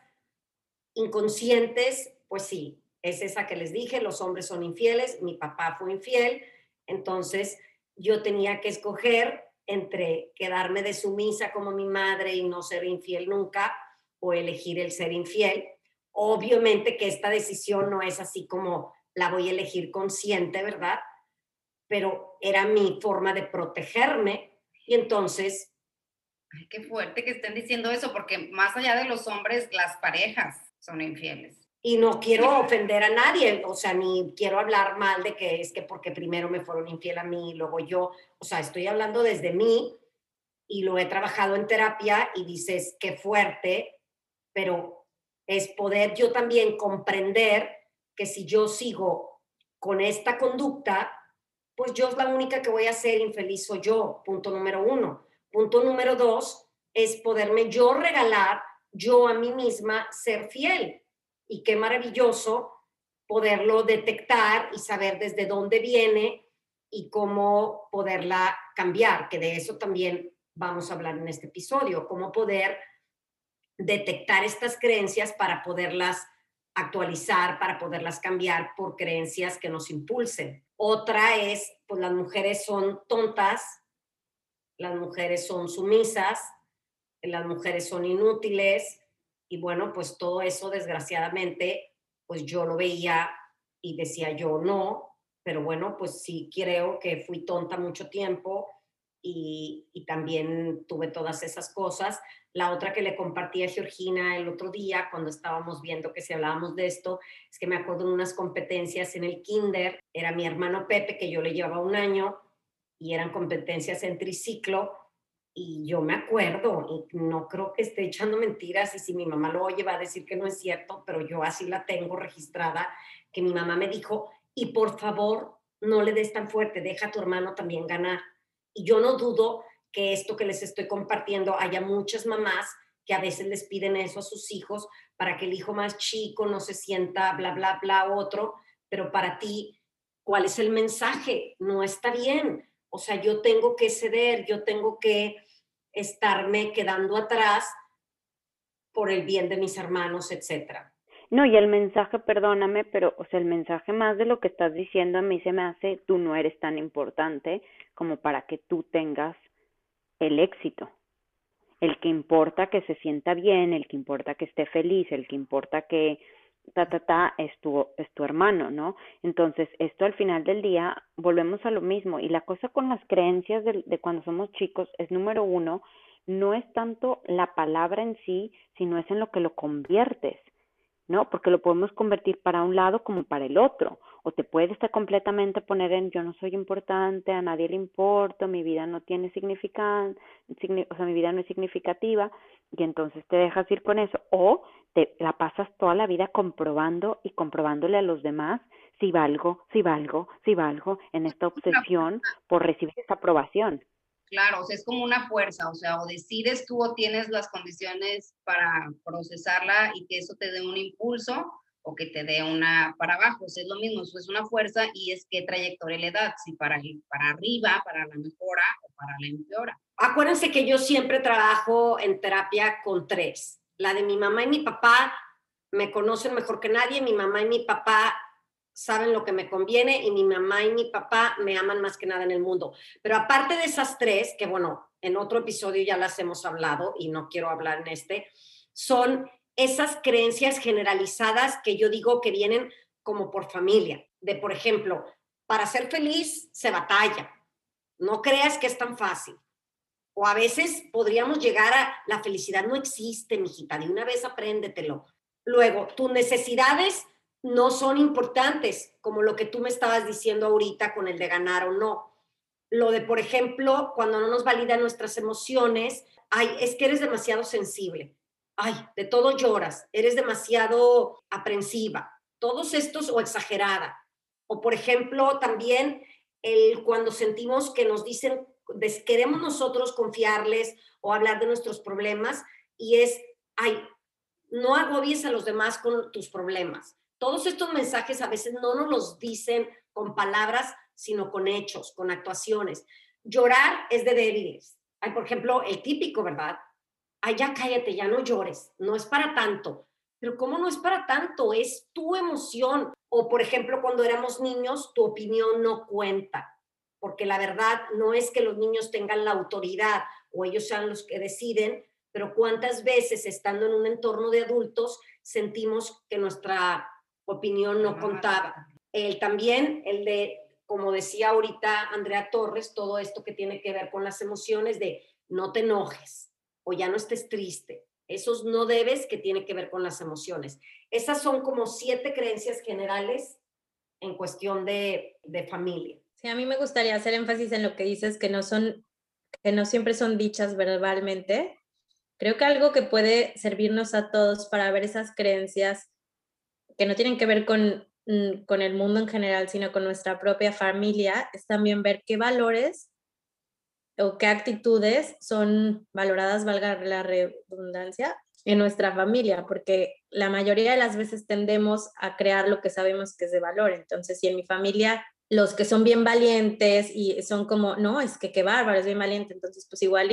Speaker 1: inconscientes, pues sí, es esa que les dije, los hombres son infieles, mi papá fue infiel, entonces yo tenía que escoger entre quedarme de sumisa como mi madre y no ser infiel nunca o elegir el ser infiel. Obviamente que esta decisión no es así como la voy a elegir consciente, ¿verdad? Pero era mi forma de protegerme y entonces...
Speaker 2: Ay, qué fuerte que estén diciendo eso, porque más allá de los hombres, las parejas son infieles.
Speaker 1: Y no quiero ofender a nadie, o sea, ni quiero hablar mal de que es que porque primero me fueron infiel a mí y luego yo, o sea, estoy hablando desde mí y lo he trabajado en terapia y dices, qué fuerte, pero es poder yo también comprender que si yo sigo con esta conducta, pues yo es la única que voy a ser infeliz soy yo, punto número uno. Punto número dos es poderme yo regalar yo a mí misma ser fiel. Y qué maravilloso poderlo detectar y saber desde dónde viene y cómo poderla cambiar, que de eso también vamos a hablar en este episodio, cómo poder detectar estas creencias para poderlas actualizar, para poderlas cambiar por creencias que nos impulsen. Otra es, pues las mujeres son tontas, las mujeres son sumisas, las mujeres son inútiles y bueno, pues todo eso desgraciadamente, pues yo lo veía y decía yo no, pero bueno, pues sí creo que fui tonta mucho tiempo y, también tuve todas esas cosas, la otra que le compartí a Georgina el otro día, cuando estábamos viendo que si hablábamos de esto, es que me acuerdo de unas competencias en el kinder, era mi hermano Pepe, que yo le llevaba un año, y eran competencias en triciclo, y yo me acuerdo, y no creo que esté echando mentiras, y si mi mamá lo oye va a decir que no es cierto, pero yo así la tengo registrada, que mi mamá me dijo, y por favor, no le des tan fuerte, deja a tu hermano también ganar. Y yo no dudo que esto que les estoy compartiendo haya muchas mamás que a veces les piden eso a sus hijos para que el hijo más chico no se sienta bla, bla, bla, otro, pero para ti, ¿cuál es el mensaje? No está bien. O sea, yo tengo que ceder, yo tengo que estarme quedando atrás por el bien de mis hermanos, etcétera.
Speaker 3: No, y el mensaje, perdóname, pero o sea, el mensaje más de lo que estás diciendo a mí se me hace, tú no eres tan importante como para que tú tengas el éxito. El que importa que se sienta bien, el que importa que esté feliz, el que importa que ta ta ta es tu es tu hermano, ¿no? Entonces, esto al final del día volvemos a lo mismo y la cosa con las creencias de, de cuando somos chicos es número uno, no es tanto la palabra en sí, sino es en lo que lo conviertes. ¿No? Porque lo podemos convertir para un lado como para el otro. O te puedes estar completamente poner en yo no soy importante, a nadie le importo, mi vida no tiene significado, o sea, mi vida no es significativa, y entonces te dejas ir con eso. O te la pasas toda la vida comprobando y comprobándole a los demás si valgo, si valgo, si valgo, en esta obsesión por recibir esa aprobación.
Speaker 2: Claro, o sea, es como una fuerza, o sea, o decides tú o tienes las condiciones para procesarla y que eso te dé un impulso o que te dé una para abajo, o sea, es lo mismo, eso es una fuerza y es qué trayectoria le da, si para, para arriba, para la mejora o para la empeora.
Speaker 1: Acuérdense que yo siempre trabajo en terapia con tres. La de mi mamá y mi papá me conocen mejor que nadie, mi mamá y mi papá saben lo que me conviene y mi mamá y mi papá me aman más que nada en el mundo. Pero aparte de esas tres, que bueno, en otro episodio ya las hemos hablado y no quiero hablar en este, son esas creencias generalizadas que yo digo que vienen como por familia. De, por ejemplo, para ser feliz se batalla. No creas que es tan fácil. O a veces podríamos llegar a la felicidad no existe, mijita, de una vez apréndetelo. Luego, tus necesidades no son importantes, como lo que tú me estabas diciendo ahorita con el de ganar o no. Lo de, por ejemplo, cuando no nos validan nuestras emociones, ay, es que eres demasiado sensible, ay, de todo lloras, eres demasiado aprensiva, todos estos o exagerada. O, por ejemplo, también el cuando sentimos que nos dicen, queremos nosotros confiarles o hablar de nuestros problemas y es, ay, no agobies a los demás con tus problemas todos estos mensajes a veces no nos los dicen con palabras, sino con hechos, con actuaciones. Llorar es de débiles. Hay, por ejemplo, el típico, ¿verdad? Ay, ya cállate, ya no llores, no es para tanto. Pero ¿cómo no es para tanto? Es tu emoción. O, por ejemplo, cuando éramos niños, tu opinión no cuenta. porque la verdad no es que los niños tengan la autoridad o ellos sean los que deciden, pero cuántas veces estando en un entorno de adultos sentimos que nuestra opinión no contaba. El también, el de, como decía ahorita Andrea Torres, todo esto que tiene que ver con las emociones de no te enojes o ya no estés triste. Esos no debes que tiene que ver con las emociones. Esas son como siete creencias generales en cuestión de, de familia.
Speaker 4: Sí, a mí me gustaría hacer énfasis en lo que dices, que no son, que no siempre son dichas verbalmente. Creo que algo que puede servirnos a todos para ver esas creencias que no tienen que ver con, mm, con el mundo en general, sino con nuestra propia familia, es también ver qué valores o qué actitudes son valoradas, valga la redundancia, en nuestra familia, porque la mayoría de las veces tendemos a crear lo que sabemos que es de valor. Entonces, si en mi familia los que son bien valientes y son como, no, es que qué bárbaro, es bien valiente, entonces pues igual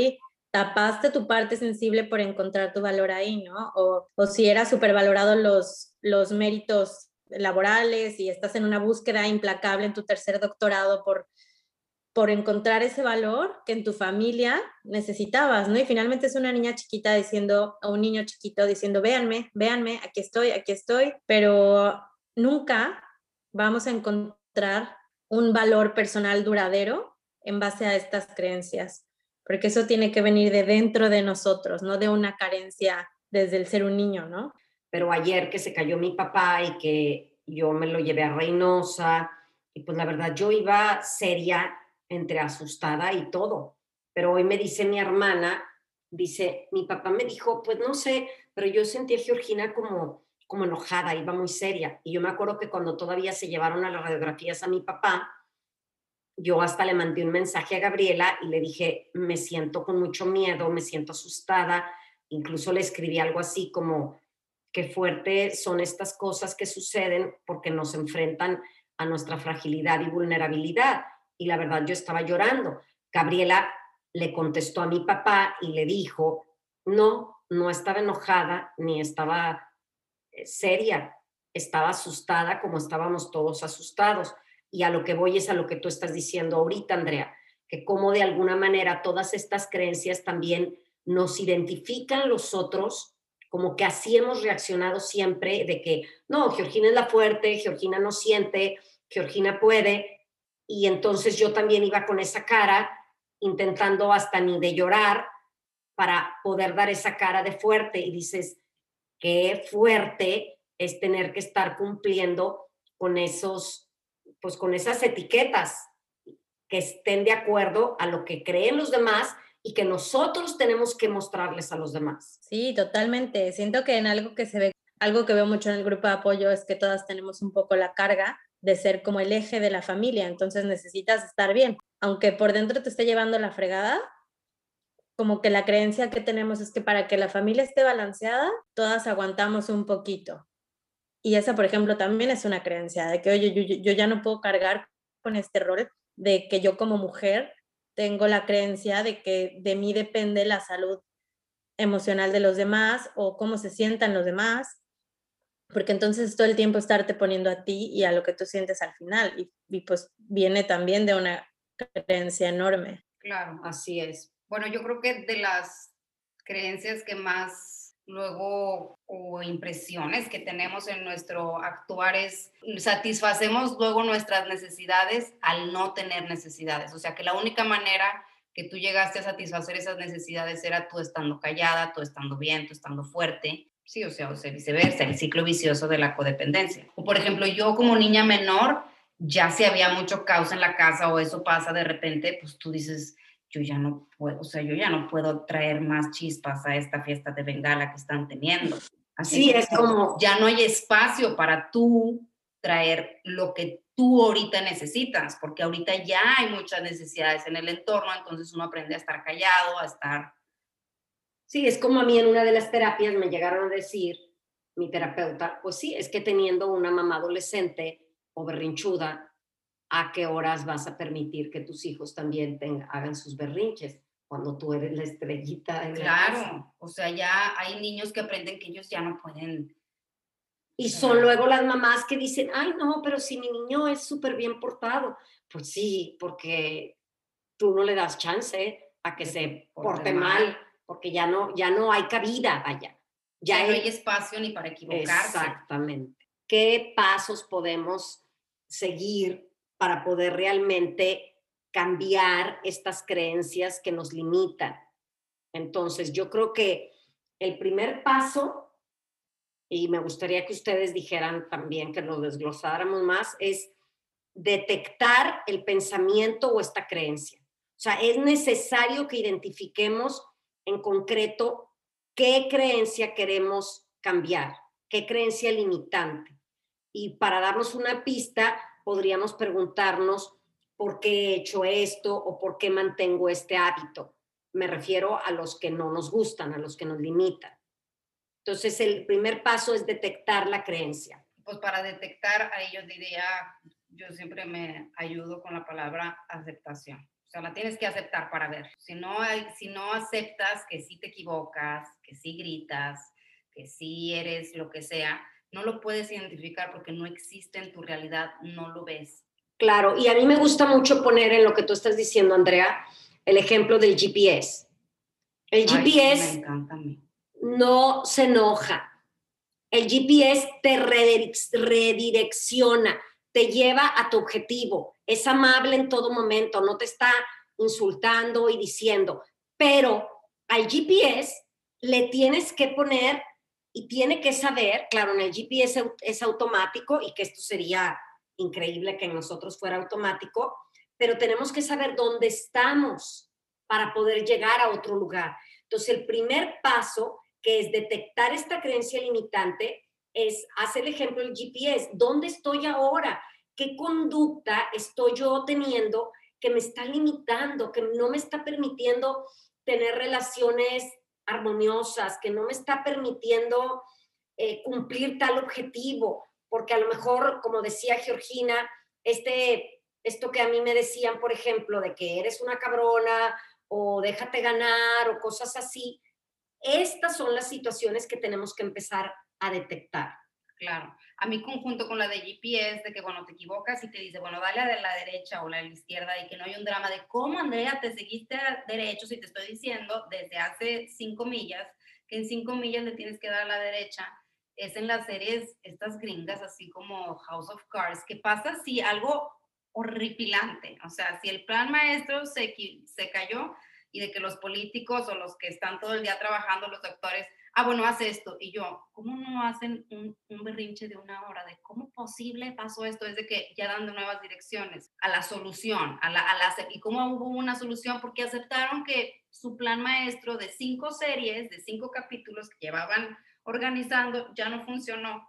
Speaker 4: tapaste tu parte sensible por encontrar tu valor ahí, ¿no? O, si era súper valorado los, los méritos laborales y estás en una búsqueda implacable en tu tercer doctorado por, por encontrar ese valor que en tu familia necesitabas, ¿no? Y finalmente es una niña chiquita diciendo, o un niño chiquito diciendo, véanme, véanme, aquí estoy, aquí estoy, pero nunca vamos a encontrar un valor personal duradero en base a estas creencias, porque eso tiene que venir de dentro de nosotros, no de una carencia desde el ser un niño, ¿no?
Speaker 1: Pero ayer que se cayó mi papá y que yo me lo llevé a Reynosa, y pues la verdad yo iba seria, entre asustada y todo, pero hoy me dice mi hermana, dice, mi papá me dijo, pues no sé, pero yo sentí a Georgina como como enojada, iba muy seria. Y yo me acuerdo que cuando todavía se llevaron a las radiografías a mi papá, yo hasta le mandé un mensaje a Gabriela y le dije, me siento con mucho miedo, me siento asustada. Incluso le escribí algo así como, qué fuerte son estas cosas que suceden porque nos enfrentan a nuestra fragilidad y vulnerabilidad. Y la verdad, yo estaba llorando. Gabriela le contestó a mi papá y le dijo, no, no estaba enojada ni estaba eh, seria, estaba asustada como estábamos todos asustados. Y a lo que voy es a lo que tú estás diciendo ahorita, Andrea, que como de alguna manera todas estas creencias también nos identifican los otros, como que así hemos reaccionado siempre, de que, no, Georgina es la fuerte, Georgina no siente, Georgina puede, y entonces yo también iba con esa cara, intentando hasta ni de llorar para poder dar esa cara de fuerte, y dices, qué fuerte es tener que estar cumpliendo con esos, pues con esas etiquetas que estén de acuerdo a lo que creen los demás y que nosotros tenemos que mostrarles a los demás.
Speaker 4: Sí, totalmente. Siento que en algo que se ve, algo que veo mucho en el grupo de apoyo es que todas tenemos un poco la carga de ser como el eje de la familia, entonces necesitas estar bien. Aunque por dentro te esté llevando la fregada, como que la creencia que tenemos es que para que la familia esté balanceada, todas aguantamos un poquito. Y esa, por ejemplo, también es una creencia de que, oye, yo, ya no puedo cargar con este rol de que yo como mujer tengo la creencia de que de mí depende la salud emocional de los demás o cómo se sientan los demás, porque entonces todo el tiempo estarte poniendo a ti y a lo que tú sientes al final, y, y pues viene también de una creencia enorme.
Speaker 2: Claro, así es. Bueno, yo creo que de las creencias que más luego o impresiones que tenemos en nuestro actuar es satisfacemos luego nuestras necesidades al no tener necesidades. O sea que la única manera que tú llegaste a satisfacer esas necesidades era tú estando callada, tú estando bien, tú estando fuerte. Sí, o sea, o sea, viceversa, el ciclo vicioso de la codependencia. O por ejemplo, yo como niña menor, ya si había mucho caos en la casa o eso pasa de repente, pues tú dices, yo ya no puedo, o sea, yo ya no puedo traer más chispas a esta fiesta de Bengala que están teniendo.
Speaker 1: Así sí, es como...
Speaker 2: Ya no hay espacio para tú traer lo que tú ahorita necesitas, porque ahorita ya hay muchas necesidades en el entorno, entonces uno aprende a estar callado, a estar...
Speaker 1: Sí, es como a mí en una de las terapias me llegaron a decir, mi terapeuta, pues sí, es que teniendo una mamá adolescente o berrinchuda, a qué horas vas a permitir que tus hijos también hagan sus berrinches cuando tú eres la estrellita.
Speaker 2: claro, o sea, ya hay niños que aprenden que ellos ya no pueden
Speaker 1: Y son luego las mamás que dicen, ay, no, pero si mi niño es súper bien portado. Pues sí, porque tú no le das chance a que se porte mal, porque ya no, ya no hay cabida, vaya.
Speaker 2: Ya no hay espacio ni para equivocarse.
Speaker 1: Exactamente. ¿Qué pasos podemos seguir para poder realmente cambiar estas creencias que nos limitan? Entonces, yo creo que el primer paso, y me gustaría que ustedes dijeran también, que lo desglosáramos más, es detectar el pensamiento o esta creencia. O sea, es necesario que identifiquemos en concreto qué creencia queremos cambiar, qué creencia limitante. Y para darnos una pista, podríamos preguntarnos por qué he hecho esto o por qué mantengo este hábito. Me refiero a los que no nos gustan, a los que nos limitan. Entonces, el primer paso es detectar la creencia.
Speaker 2: Pues para detectar, ahí yo diría, yo siempre me ayudo con la palabra aceptación. O sea, la tienes que aceptar para ver. Si no, si no aceptas que sí te equivocas, que sí gritas, que sí eres lo que sea, no lo puedes identificar porque no existe en tu realidad, no lo ves.
Speaker 1: Claro, y a mí me gusta mucho poner en lo que tú estás diciendo, Andrea, el ejemplo del GPS. El GPS no se enoja. El GPS te redirecciona, te lleva a tu objetivo. Es amable en todo momento, no te está insultando y diciendo, pero al GPS le tienes que poner y tiene que saber, claro, en el GPS es automático y que esto sería increíble que en nosotros fuera automático, pero tenemos que saber dónde estamos para poder llegar a otro lugar. Entonces, el primer paso, que es detectar esta creencia limitante, es hacer el ejemplo del GPS. ¿Dónde estoy ahora? ¿Qué conducta estoy yo teniendo que me está limitando, que no me está permitiendo tener relaciones armoniosas, que no me está permitiendo eh, cumplir tal objetivo? Porque a lo mejor, como decía Georgina, este, esto que a mí me decían, por ejemplo, de que eres una cabrona o déjate ganar o cosas así, estas son las situaciones que tenemos que empezar a detectar.
Speaker 2: Claro. A mí conjunto con la de GPS, de que cuando te equivocas y te dice, bueno, dale a la derecha o la la izquierda y que no hay un drama de cómo, Andrea, te seguiste a derecho si te estoy diciendo desde hace cinco millas, que en cinco millas le tienes que dar a la derecha. Es en las series, estas gringas, así como House of Cards, que pasa si algo horripilante. O sea, si el plan maestro se, se cayó y de que los políticos o los que están todo el día trabajando, los doctores, ah, bueno, hace esto. Y yo, ¿cómo no hacen un, un, berrinche de una hora de cómo posible pasó esto? Es de que ya dando nuevas direcciones a la solución, a la, a la, y cómo hubo una solución, porque aceptaron que su plan maestro de cinco series, de cinco capítulos que llevaban organizando, ya no funcionó,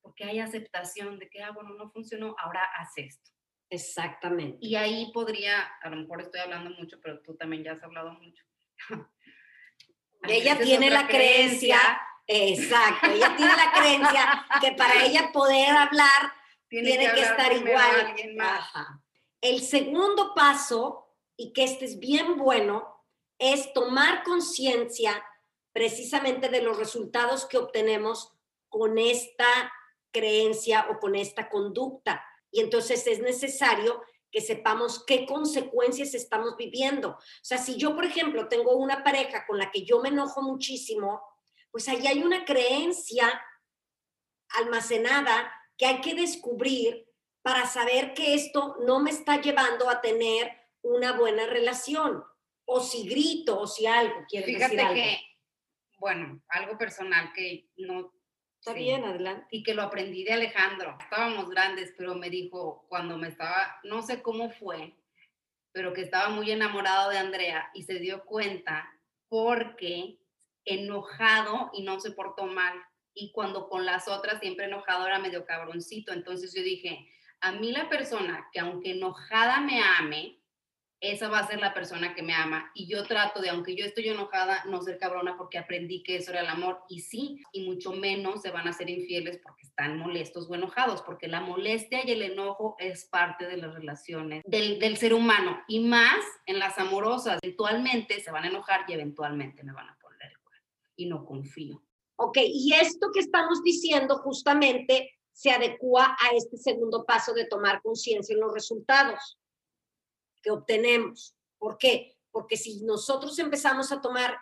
Speaker 2: porque hay aceptación de que, ah, bueno, no funcionó, ahora hace esto.
Speaker 1: Exactamente.
Speaker 2: Y ahí podría, a lo mejor estoy hablando mucho, pero tú también ya has hablado mucho.
Speaker 1: ella tiene la creencia, exacto, ella tiene la creencia que para ella poder hablar tiene, que, estar igual. El segundo paso, y que este es bien bueno, es tomar conciencia precisamente de los resultados que obtenemos con esta creencia o con esta conducta. Y entonces es necesario que sepamos qué consecuencias estamos viviendo. O sea, si yo, por ejemplo, tengo una pareja con la que yo me enojo muchísimo, pues ahí hay una creencia almacenada que hay que descubrir para saber que esto no me está llevando a tener una buena relación. O si grito, o si algo, quiero
Speaker 2: Fíjate que, bueno, algo personal que no
Speaker 1: Está bien, adelante.
Speaker 2: Y que lo aprendí de Alejandro. Estábamos grandes, pero me dijo cuando me estaba, no sé cómo fue, pero que estaba muy enamorado de Andrea y se dio cuenta porque enojado y no se portó mal. Y cuando con las otras siempre enojado era medio cabroncito. Entonces yo dije, a mí la persona que aunque enojada me ame, esa va a ser la persona que me ama. Y yo trato de, aunque yo estoy enojada, no ser cabrona porque aprendí que eso era el amor. Y sí, y mucho menos se van a ser infieles porque están molestos o enojados, porque la molestia y el enojo es parte de las relaciones del, del ser humano. Y más en las amorosas, eventualmente se van a enojar y eventualmente me van a poner igual. Y no confío.
Speaker 1: Ok, y esto que estamos diciendo justamente se adecua a este segundo paso de tomar conciencia en los resultados que obtenemos. ¿Por qué? Porque si nosotros empezamos a tomar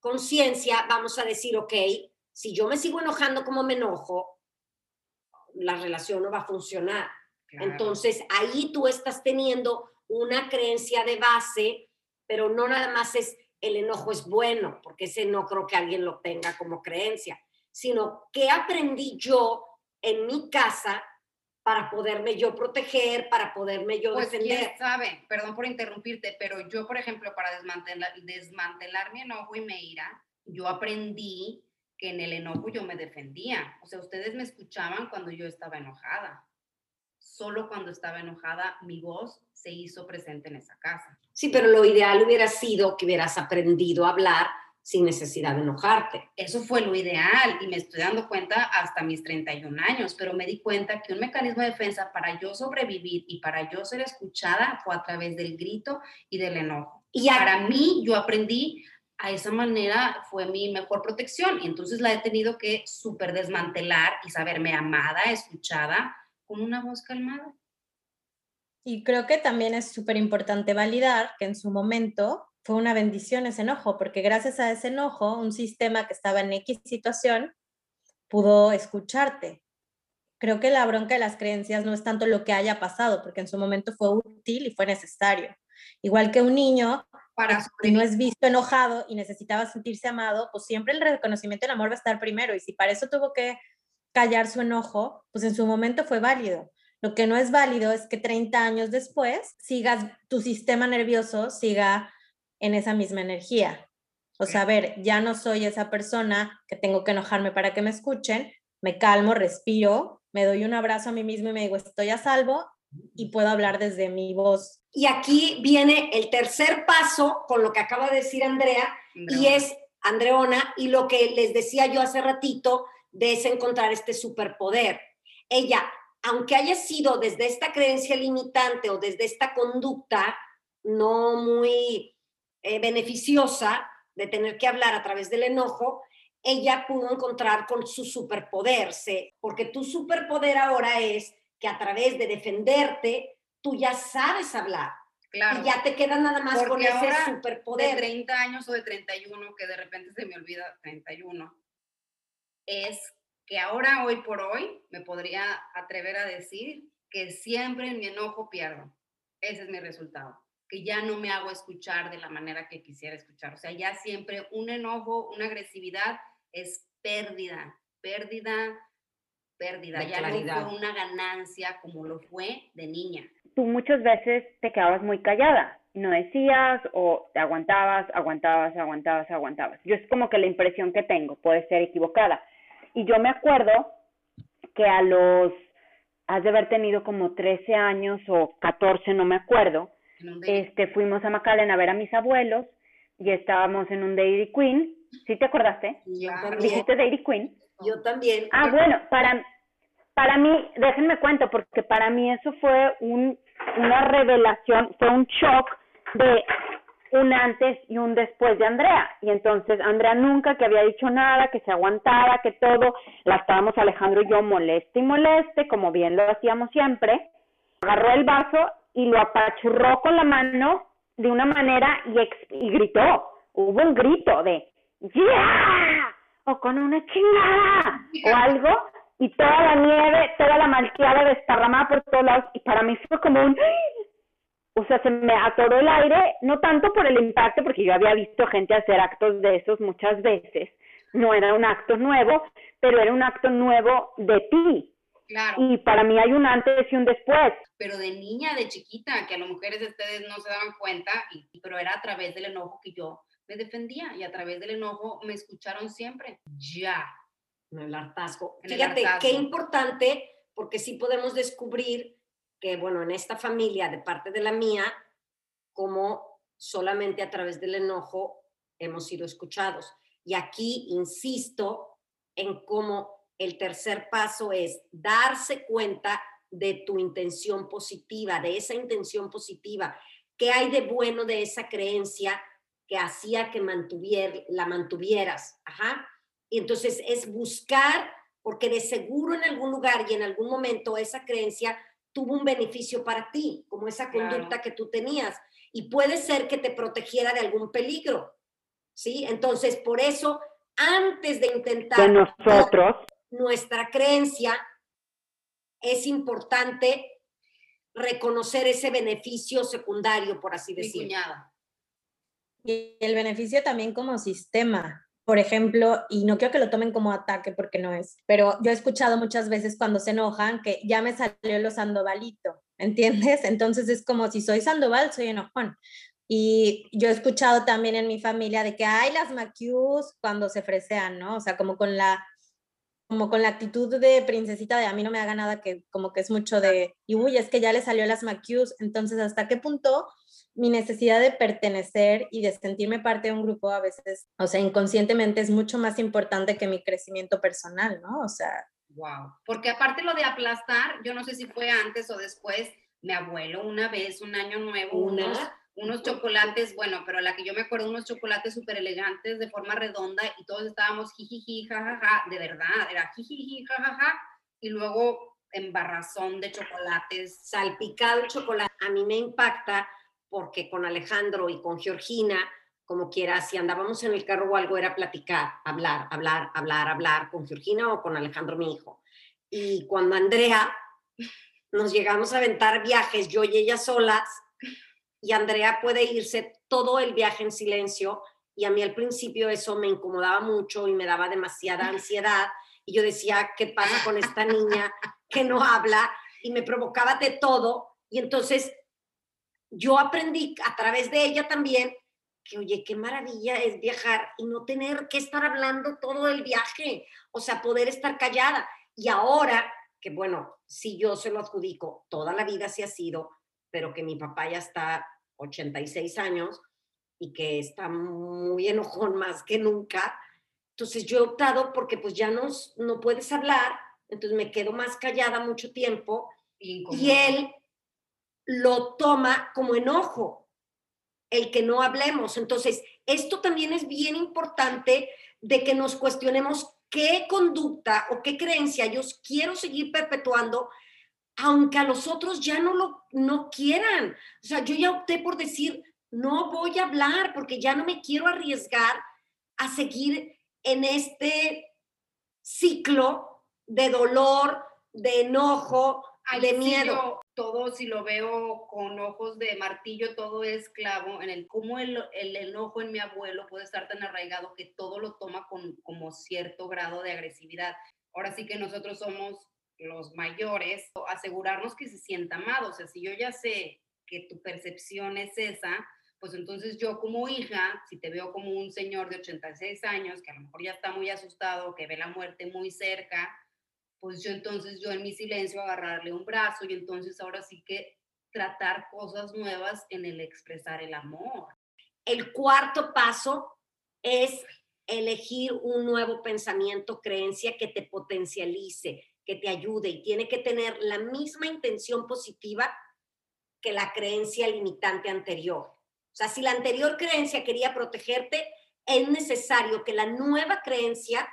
Speaker 1: conciencia, vamos a decir, ok, si yo me sigo enojando como me enojo, la relación no va a funcionar. Entonces, ahí tú estás teniendo una creencia de base, pero no nada más es el enojo es bueno, porque ese no creo que alguien lo tenga como creencia, sino que aprendí yo en mi casa para poderme yo proteger, para poderme yo
Speaker 2: pues,
Speaker 1: defender.
Speaker 2: ¿quién sabe? Perdón por interrumpirte, pero yo, por ejemplo, para desmantelar, desmantelar mi enojo y me ira, yo aprendí que en el enojo yo me defendía. O sea, ustedes me escuchaban cuando yo estaba enojada. Solo cuando estaba enojada mi voz se hizo presente en esa casa.
Speaker 1: Sí, pero lo ideal hubiera sido que hubieras aprendido a hablar sin necesidad de enojarte.
Speaker 2: Eso fue lo ideal y me estoy dando cuenta hasta mis 31 años, pero me di cuenta que un mecanismo de defensa para yo sobrevivir y para yo ser escuchada fue a través del grito y del enojo. Y para mí yo aprendí a esa manera fue mi mejor protección y entonces la he tenido que súper desmantelar y saberme amada, escuchada, con una voz calmada.
Speaker 4: Y creo que también es súper importante validar que en su momento fue una bendición ese enojo, porque gracias a ese enojo, un sistema que estaba en X situación pudo escucharte. Creo que la bronca de las creencias no es tanto lo que haya pasado, porque en su momento fue útil y fue necesario. Igual que un niño, para si no es visto enojado y necesitaba sentirse amado, pues siempre el reconocimiento del amor va a estar primero. Y si para eso tuvo que callar su enojo, pues en su momento fue válido. Lo que no es válido es que 30 años después sigas, tu sistema nervioso siga en esa misma energía. O sea, a ver, ya no soy esa persona que tengo que enojarme para que me escuchen, me calmo, respiro, me doy un abrazo a mí mismo y me digo, estoy a salvo y puedo hablar desde mi voz.
Speaker 1: Y aquí viene el tercer paso con lo que acaba de decir Andrea, y es Andreona, y lo que les decía yo hace ratito, de es encontrar este superpoder. Ella, aunque haya sido desde esta creencia limitante o desde esta conducta no muy eh, beneficiosa de tener que hablar a través del enojo, ella pudo encontrar con su superpoder, porque tu superpoder ahora es que a través de defenderte, tú ya sabes hablar. Claro. Y ya te queda nada más con ese superpoder.
Speaker 2: De 30 años o de 31, que de repente se me olvida 31, es que ahora, hoy por hoy, me podría atrever a decir que siempre en mi enojo pierdo. Ese es mi resultado que ya no me hago escuchar de la manera que quisiera escuchar. O sea, ya siempre un enojo, una agresividad es pérdida, pérdida, pérdida. ya no fue una ganancia como lo fue de niña.
Speaker 3: Tú muchas veces te quedabas muy callada, no decías o te aguantabas, aguantabas, aguantabas, aguantabas. Yo es como que la impresión que tengo, puede ser equivocada. Y yo me acuerdo que a los, has de haber tenido como 13 años o 14, no me acuerdo, este, fuimos a McAllen a ver a mis abuelos y estábamos en un Dairy Queen. ¿Sí te acordaste?
Speaker 1: Yo también.
Speaker 3: ¿Dijiste Dairy Queen?
Speaker 1: Yo también.
Speaker 3: Ah, bueno, para, para mí, déjenme cuento, porque para mí eso fue un, una revelación, fue un shock de un antes y un después de Andrea. Y entonces Andrea nunca que había dicho nada, que se aguantaba, que todo, la estábamos Alejandro y yo moleste y moleste, como bien lo hacíamos siempre. Agarró el vaso y lo apachurró con la mano de una manera y, gritó. Hubo un grito de ¡Ya! o con una chingada o algo y toda la nieve, toda la malteada desparramada por todos lados y para mí fue como un o sea, se me atoró el aire, no tanto por el impacto, porque yo había visto gente hacer actos de esos muchas veces, no era un acto nuevo, pero era un acto nuevo de ti, y para mí hay un antes y un después.
Speaker 2: Pero de niña, de chiquita, que a las mujeres de ustedes no se daban cuenta, y, pero era a través del enojo que yo me defendía y a través del enojo me escucharon siempre. Ya.
Speaker 1: En el hartazgo. Fíjate, qué importante, porque sí podemos descubrir que, bueno, en esta familia, de parte de la mía, como solamente a través del enojo hemos sido escuchados. Y aquí insisto en cómo el tercer paso es darse cuenta de tu intención positiva, de esa intención positiva. ¿Qué hay de bueno de esa creencia que hacía que mantuvier, la mantuvieras? Ajá. Y entonces es buscar, porque de seguro en algún lugar y en algún momento esa creencia tuvo un beneficio para ti, como esa conducta que tú tenías. Y puede ser que te protegiera de algún peligro. ¿Sí? Entonces, por eso, antes de intentar...
Speaker 3: nosotros.
Speaker 1: Nuestra creencia, es importante reconocer ese beneficio secundario, por así decirlo.
Speaker 4: Y el beneficio también como sistema, por ejemplo, y no quiero que lo tomen como ataque porque no es, pero yo he escuchado muchas veces cuando se enojan que ya me salió lo sandovalito, ¿entiendes? Entonces es como si soy sandoval, soy enojón. Y yo he escuchado también en mi familia de que hay las maquius cuando se fresean, ¿no? O sea, como con la como con la actitud de princesita de a mí no me haga nada, que como que es mucho de, y uy, es que ya le salió las maquius, entonces hasta qué punto mi necesidad de pertenecer y de sentirme parte de un grupo a veces, o sea, inconscientemente es mucho más importante que mi crecimiento personal, ¿no? O sea...
Speaker 2: Wow, porque aparte lo de aplastar, yo no sé si fue antes o después, mi abuelo una vez, un año nuevo, unos, unos chocolates, bueno, pero la que yo me acuerdo, unos chocolates súper elegantes de forma redonda y todos estábamos jijiji, jajaja, de verdad, era jijiji, jajaja, y luego embarrazón de chocolates.
Speaker 1: Salpicado el chocolate. A mí me impacta porque con Alejandro y con Georgina, como quiera, si andábamos en el carro o algo, era platicar, hablar, hablar, hablar, hablar con Georgina o con Alejandro, mi hijo. Y cuando Andrea nos llegamos a aventar viajes, yo y ella solas, y Andrea puede irse todo el viaje en silencio, y a mí al principio eso me incomodaba mucho y me daba demasiada ansiedad, y yo decía, ¿qué pasa con esta niña que no habla? Y me provocaba de todo, y entonces yo aprendí a través de ella también que, oye, qué maravilla es viajar y no tener que estar hablando todo el viaje, o sea, poder estar callada. Y ahora, que bueno, si yo se lo adjudico, toda la vida se ha sido, pero que mi papá ya está 86 años y que está muy enojón más que nunca. Entonces yo he optado porque pues ya no, no puedes hablar, entonces me quedo más callada mucho tiempo y él lo toma como enojo, el que no hablemos. Entonces, esto también es bien importante de que nos cuestionemos qué conducta o qué creencia yo quiero seguir perpetuando, aunque a los otros ya no lo no quieran. O sea, yo ya opté por decir, no voy a hablar porque ya no me quiero arriesgar a seguir en este ciclo de dolor, de enojo, de miedo
Speaker 2: todo, si lo veo con ojos de martillo, todo es clavo en el cómo el, el, enojo en mi abuelo puede estar tan arraigado que todo lo toma con como cierto grado de agresividad. Ahora sí que nosotros somos los mayores, asegurarnos que se sienta amado. O sea, si yo ya sé que tu percepción es esa, pues entonces yo como hija, si te veo como un señor de 86 años, que a lo mejor ya está muy asustado, que ve la muerte muy cerca, pues yo entonces yo en mi silencio agarrarle un brazo y entonces ahora sí que tratar cosas nuevas en el expresar el amor.
Speaker 1: El cuarto paso es elegir un nuevo pensamiento, creencia que te potencialice, que te ayude y tiene que tener la misma intención positiva que la creencia limitante anterior. O sea, si la anterior creencia quería protegerte, es necesario que la nueva creencia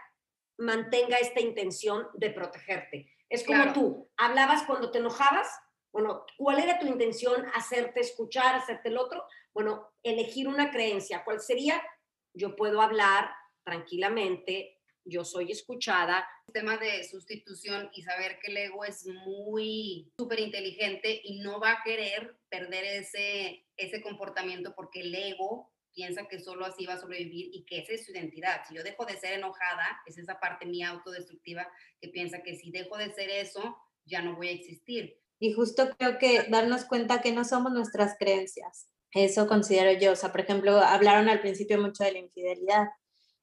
Speaker 1: mantenga esta intención de protegerte. Es como tú, hablabas cuando te enojabas, bueno, ¿cuál era tu intención? Hacerte escuchar, hacerte el otro. Bueno, elegir una creencia. ¿Cuál sería? Yo puedo hablar tranquilamente, yo soy escuchada.
Speaker 2: El tema de sustitución y saber que el ego es muy súper inteligente y no va a querer perder ese, ese comportamiento porque el ego piensa que solo así va a sobrevivir y que esa es su identidad. Si yo dejo de ser enojada, es esa parte mía autodestructiva que piensa que si dejo de ser eso, ya no voy a existir.
Speaker 4: Y justo creo que darnos cuenta que no somos nuestras creencias. Eso considero yo. O sea, por ejemplo, hablaron al principio mucho de la infidelidad.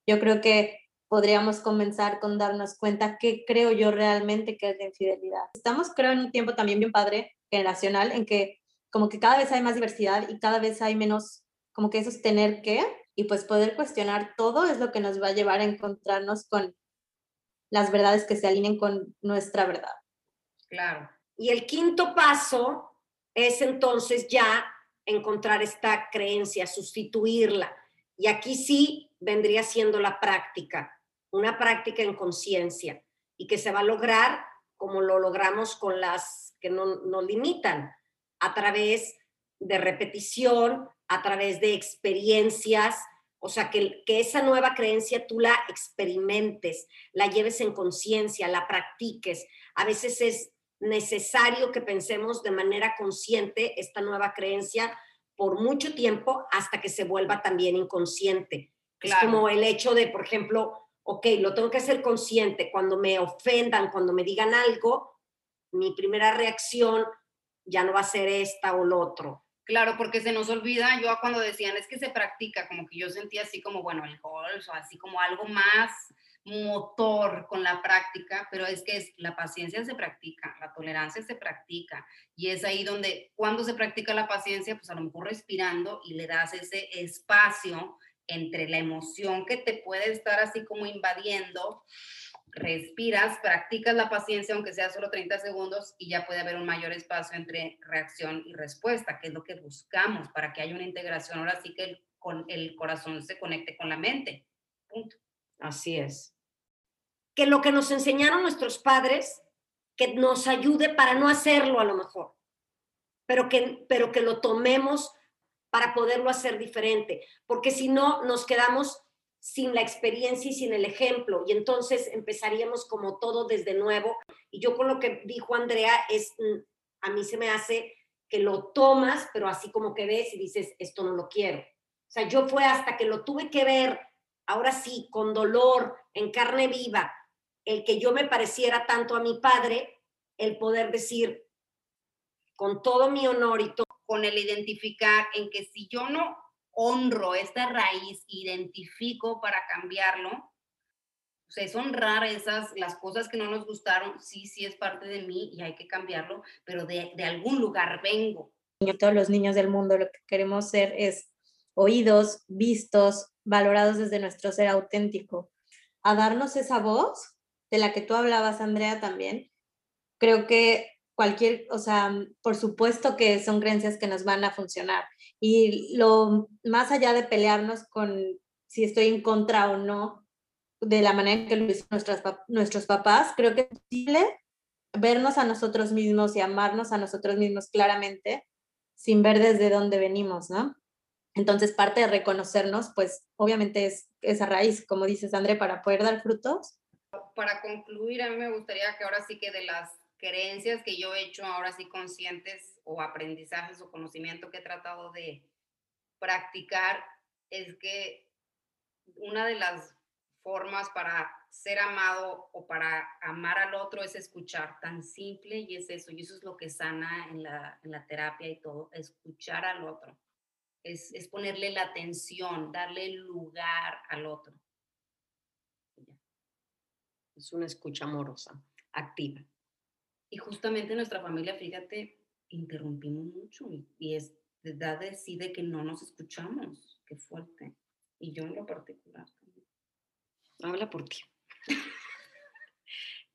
Speaker 4: Yo creo que podríamos comenzar con darnos cuenta qué creo yo realmente que es la infidelidad. Estamos, creo, en un tiempo también bien padre, generacional, en que como que cada vez hay más diversidad y cada vez hay menos como que eso es tener que, y pues poder cuestionar todo es lo que nos va a llevar a encontrarnos con las verdades que se alineen con nuestra verdad.
Speaker 2: Claro.
Speaker 1: Y el quinto paso es entonces ya encontrar esta creencia, sustituirla. Y aquí sí vendría siendo la práctica. Una práctica en conciencia y que se va a lograr como lo logramos con las que no, nos limitan, a través de repetición, a través de experiencias, o sea, que, que esa nueva creencia tú la experimentes, la lleves en conciencia, la practiques. A veces es necesario que pensemos de manera consciente esta nueva creencia por mucho tiempo hasta que se vuelva también inconsciente. Es como el hecho de, por ejemplo, ok, lo tengo que hacer consciente. Cuando me ofendan, cuando me digan algo, mi primera reacción ya no va a ser esta o lo otro.
Speaker 2: Claro, porque se nos olvida, yo cuando decían es que se practica, como que yo sentía así como, bueno, el golf, o así como algo más motor con la práctica, pero es que es, la paciencia se practica, la tolerancia se practica, y es ahí donde cuando se practica la paciencia, pues a lo mejor respirando y le das ese espacio entre la emoción que te puede estar así como invadiendo, respiras, practicas la paciencia, aunque sea solo 30 segundos, y ya puede haber un mayor espacio entre reacción y respuesta, que es lo que buscamos para que haya una integración. Ahora sí que el, con, el corazón se conecte con la mente.
Speaker 1: Así es. Que lo que nos enseñaron nuestros padres, que nos ayude para no hacerlo a lo mejor, pero que, pero que lo tomemos para poderlo hacer diferente, porque si no nos quedamos sin la experiencia y sin el ejemplo, y entonces empezaríamos como todo desde nuevo. Y yo con lo que dijo Andrea es, mm, a mí se me hace que lo tomas, pero así como que ves y dices, esto no lo quiero. O sea, yo fue hasta que lo tuve que ver, ahora sí, con dolor, en carne viva, el que yo me pareciera tanto a mi padre, el poder decir, con todo mi honor y todo,
Speaker 2: con el identificar en que si yo no honro esta raíz, identifico para cambiarlo, o sea, es honrar esas, las cosas que no nos gustaron, sí, sí es parte de mí y hay que cambiarlo, pero de, de algún lugar vengo.
Speaker 4: Todos los niños del mundo lo que queremos ser es oídos, vistos, valorados desde nuestro ser auténtico. A darnos esa voz de la que tú hablabas, Andrea, también, creo que cualquier, o sea, por supuesto que son creencias que nos van a funcionar. Y lo más allá de pelearnos con si estoy en contra o no de la manera en que lo hicieron nuestras, nuestros papás, creo que es posible vernos a nosotros mismos y amarnos a nosotros mismos claramente sin ver desde dónde venimos, ¿no? Entonces, parte de reconocernos, pues obviamente es esa raíz, como dices, André, para poder dar frutos.
Speaker 2: Para concluir, a mí me gustaría que ahora sí que de las creencias que yo he hecho ahora sí conscientes o aprendizajes o conocimiento que he tratado de practicar es que una de las formas para ser amado o para amar al otro es escuchar, tan simple y es eso, y eso es lo que sana en la, en la terapia y todo, escuchar al otro, es, es ponerle la atención, darle lugar al otro.
Speaker 1: Es una escucha amorosa, activa.
Speaker 2: Y justamente nuestra familia, fíjate, interrumpimos mucho y, es verdad decide que no nos escuchamos. Qué fuerte. Y yo en lo particular.
Speaker 1: Habla por ti.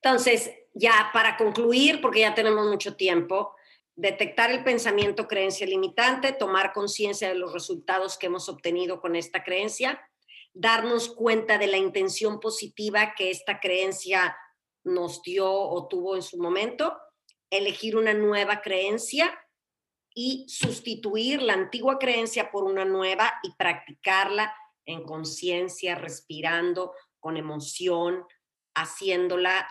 Speaker 1: Entonces, ya para concluir, porque ya tenemos mucho tiempo, detectar el pensamiento creencia limitante, tomar conciencia de los resultados que hemos obtenido con esta creencia, darnos cuenta de la intención positiva que esta creencia nos dio o tuvo en su momento, elegir una nueva creencia y sustituir la antigua creencia por una nueva y practicarla en conciencia, respirando, con emoción, haciéndola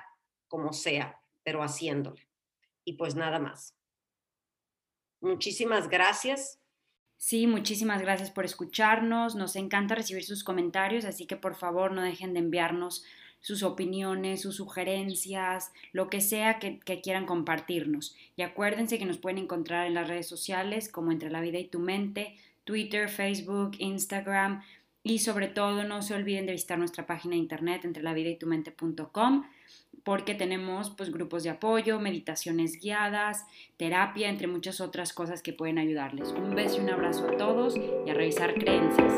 Speaker 1: como sea, pero haciéndola. Y pues nada más. Muchísimas gracias.
Speaker 5: Sí, muchísimas gracias por escucharnos. Nos encanta recibir sus comentarios, así que por favor no dejen de enviarnos sus opiniones, sus sugerencias, lo que sea que, quieran compartirnos. Y acuérdense que nos pueden encontrar en las redes sociales como Entre la Vida y tu Mente, Twitter, Facebook, Instagram y sobre todo no se olviden de visitar nuestra página de internet entre la vida y tu mente.com porque tenemos pues grupos de apoyo, meditaciones guiadas, terapia, entre muchas otras cosas que pueden ayudarles. Un beso y un abrazo a todos y a revisar creencias.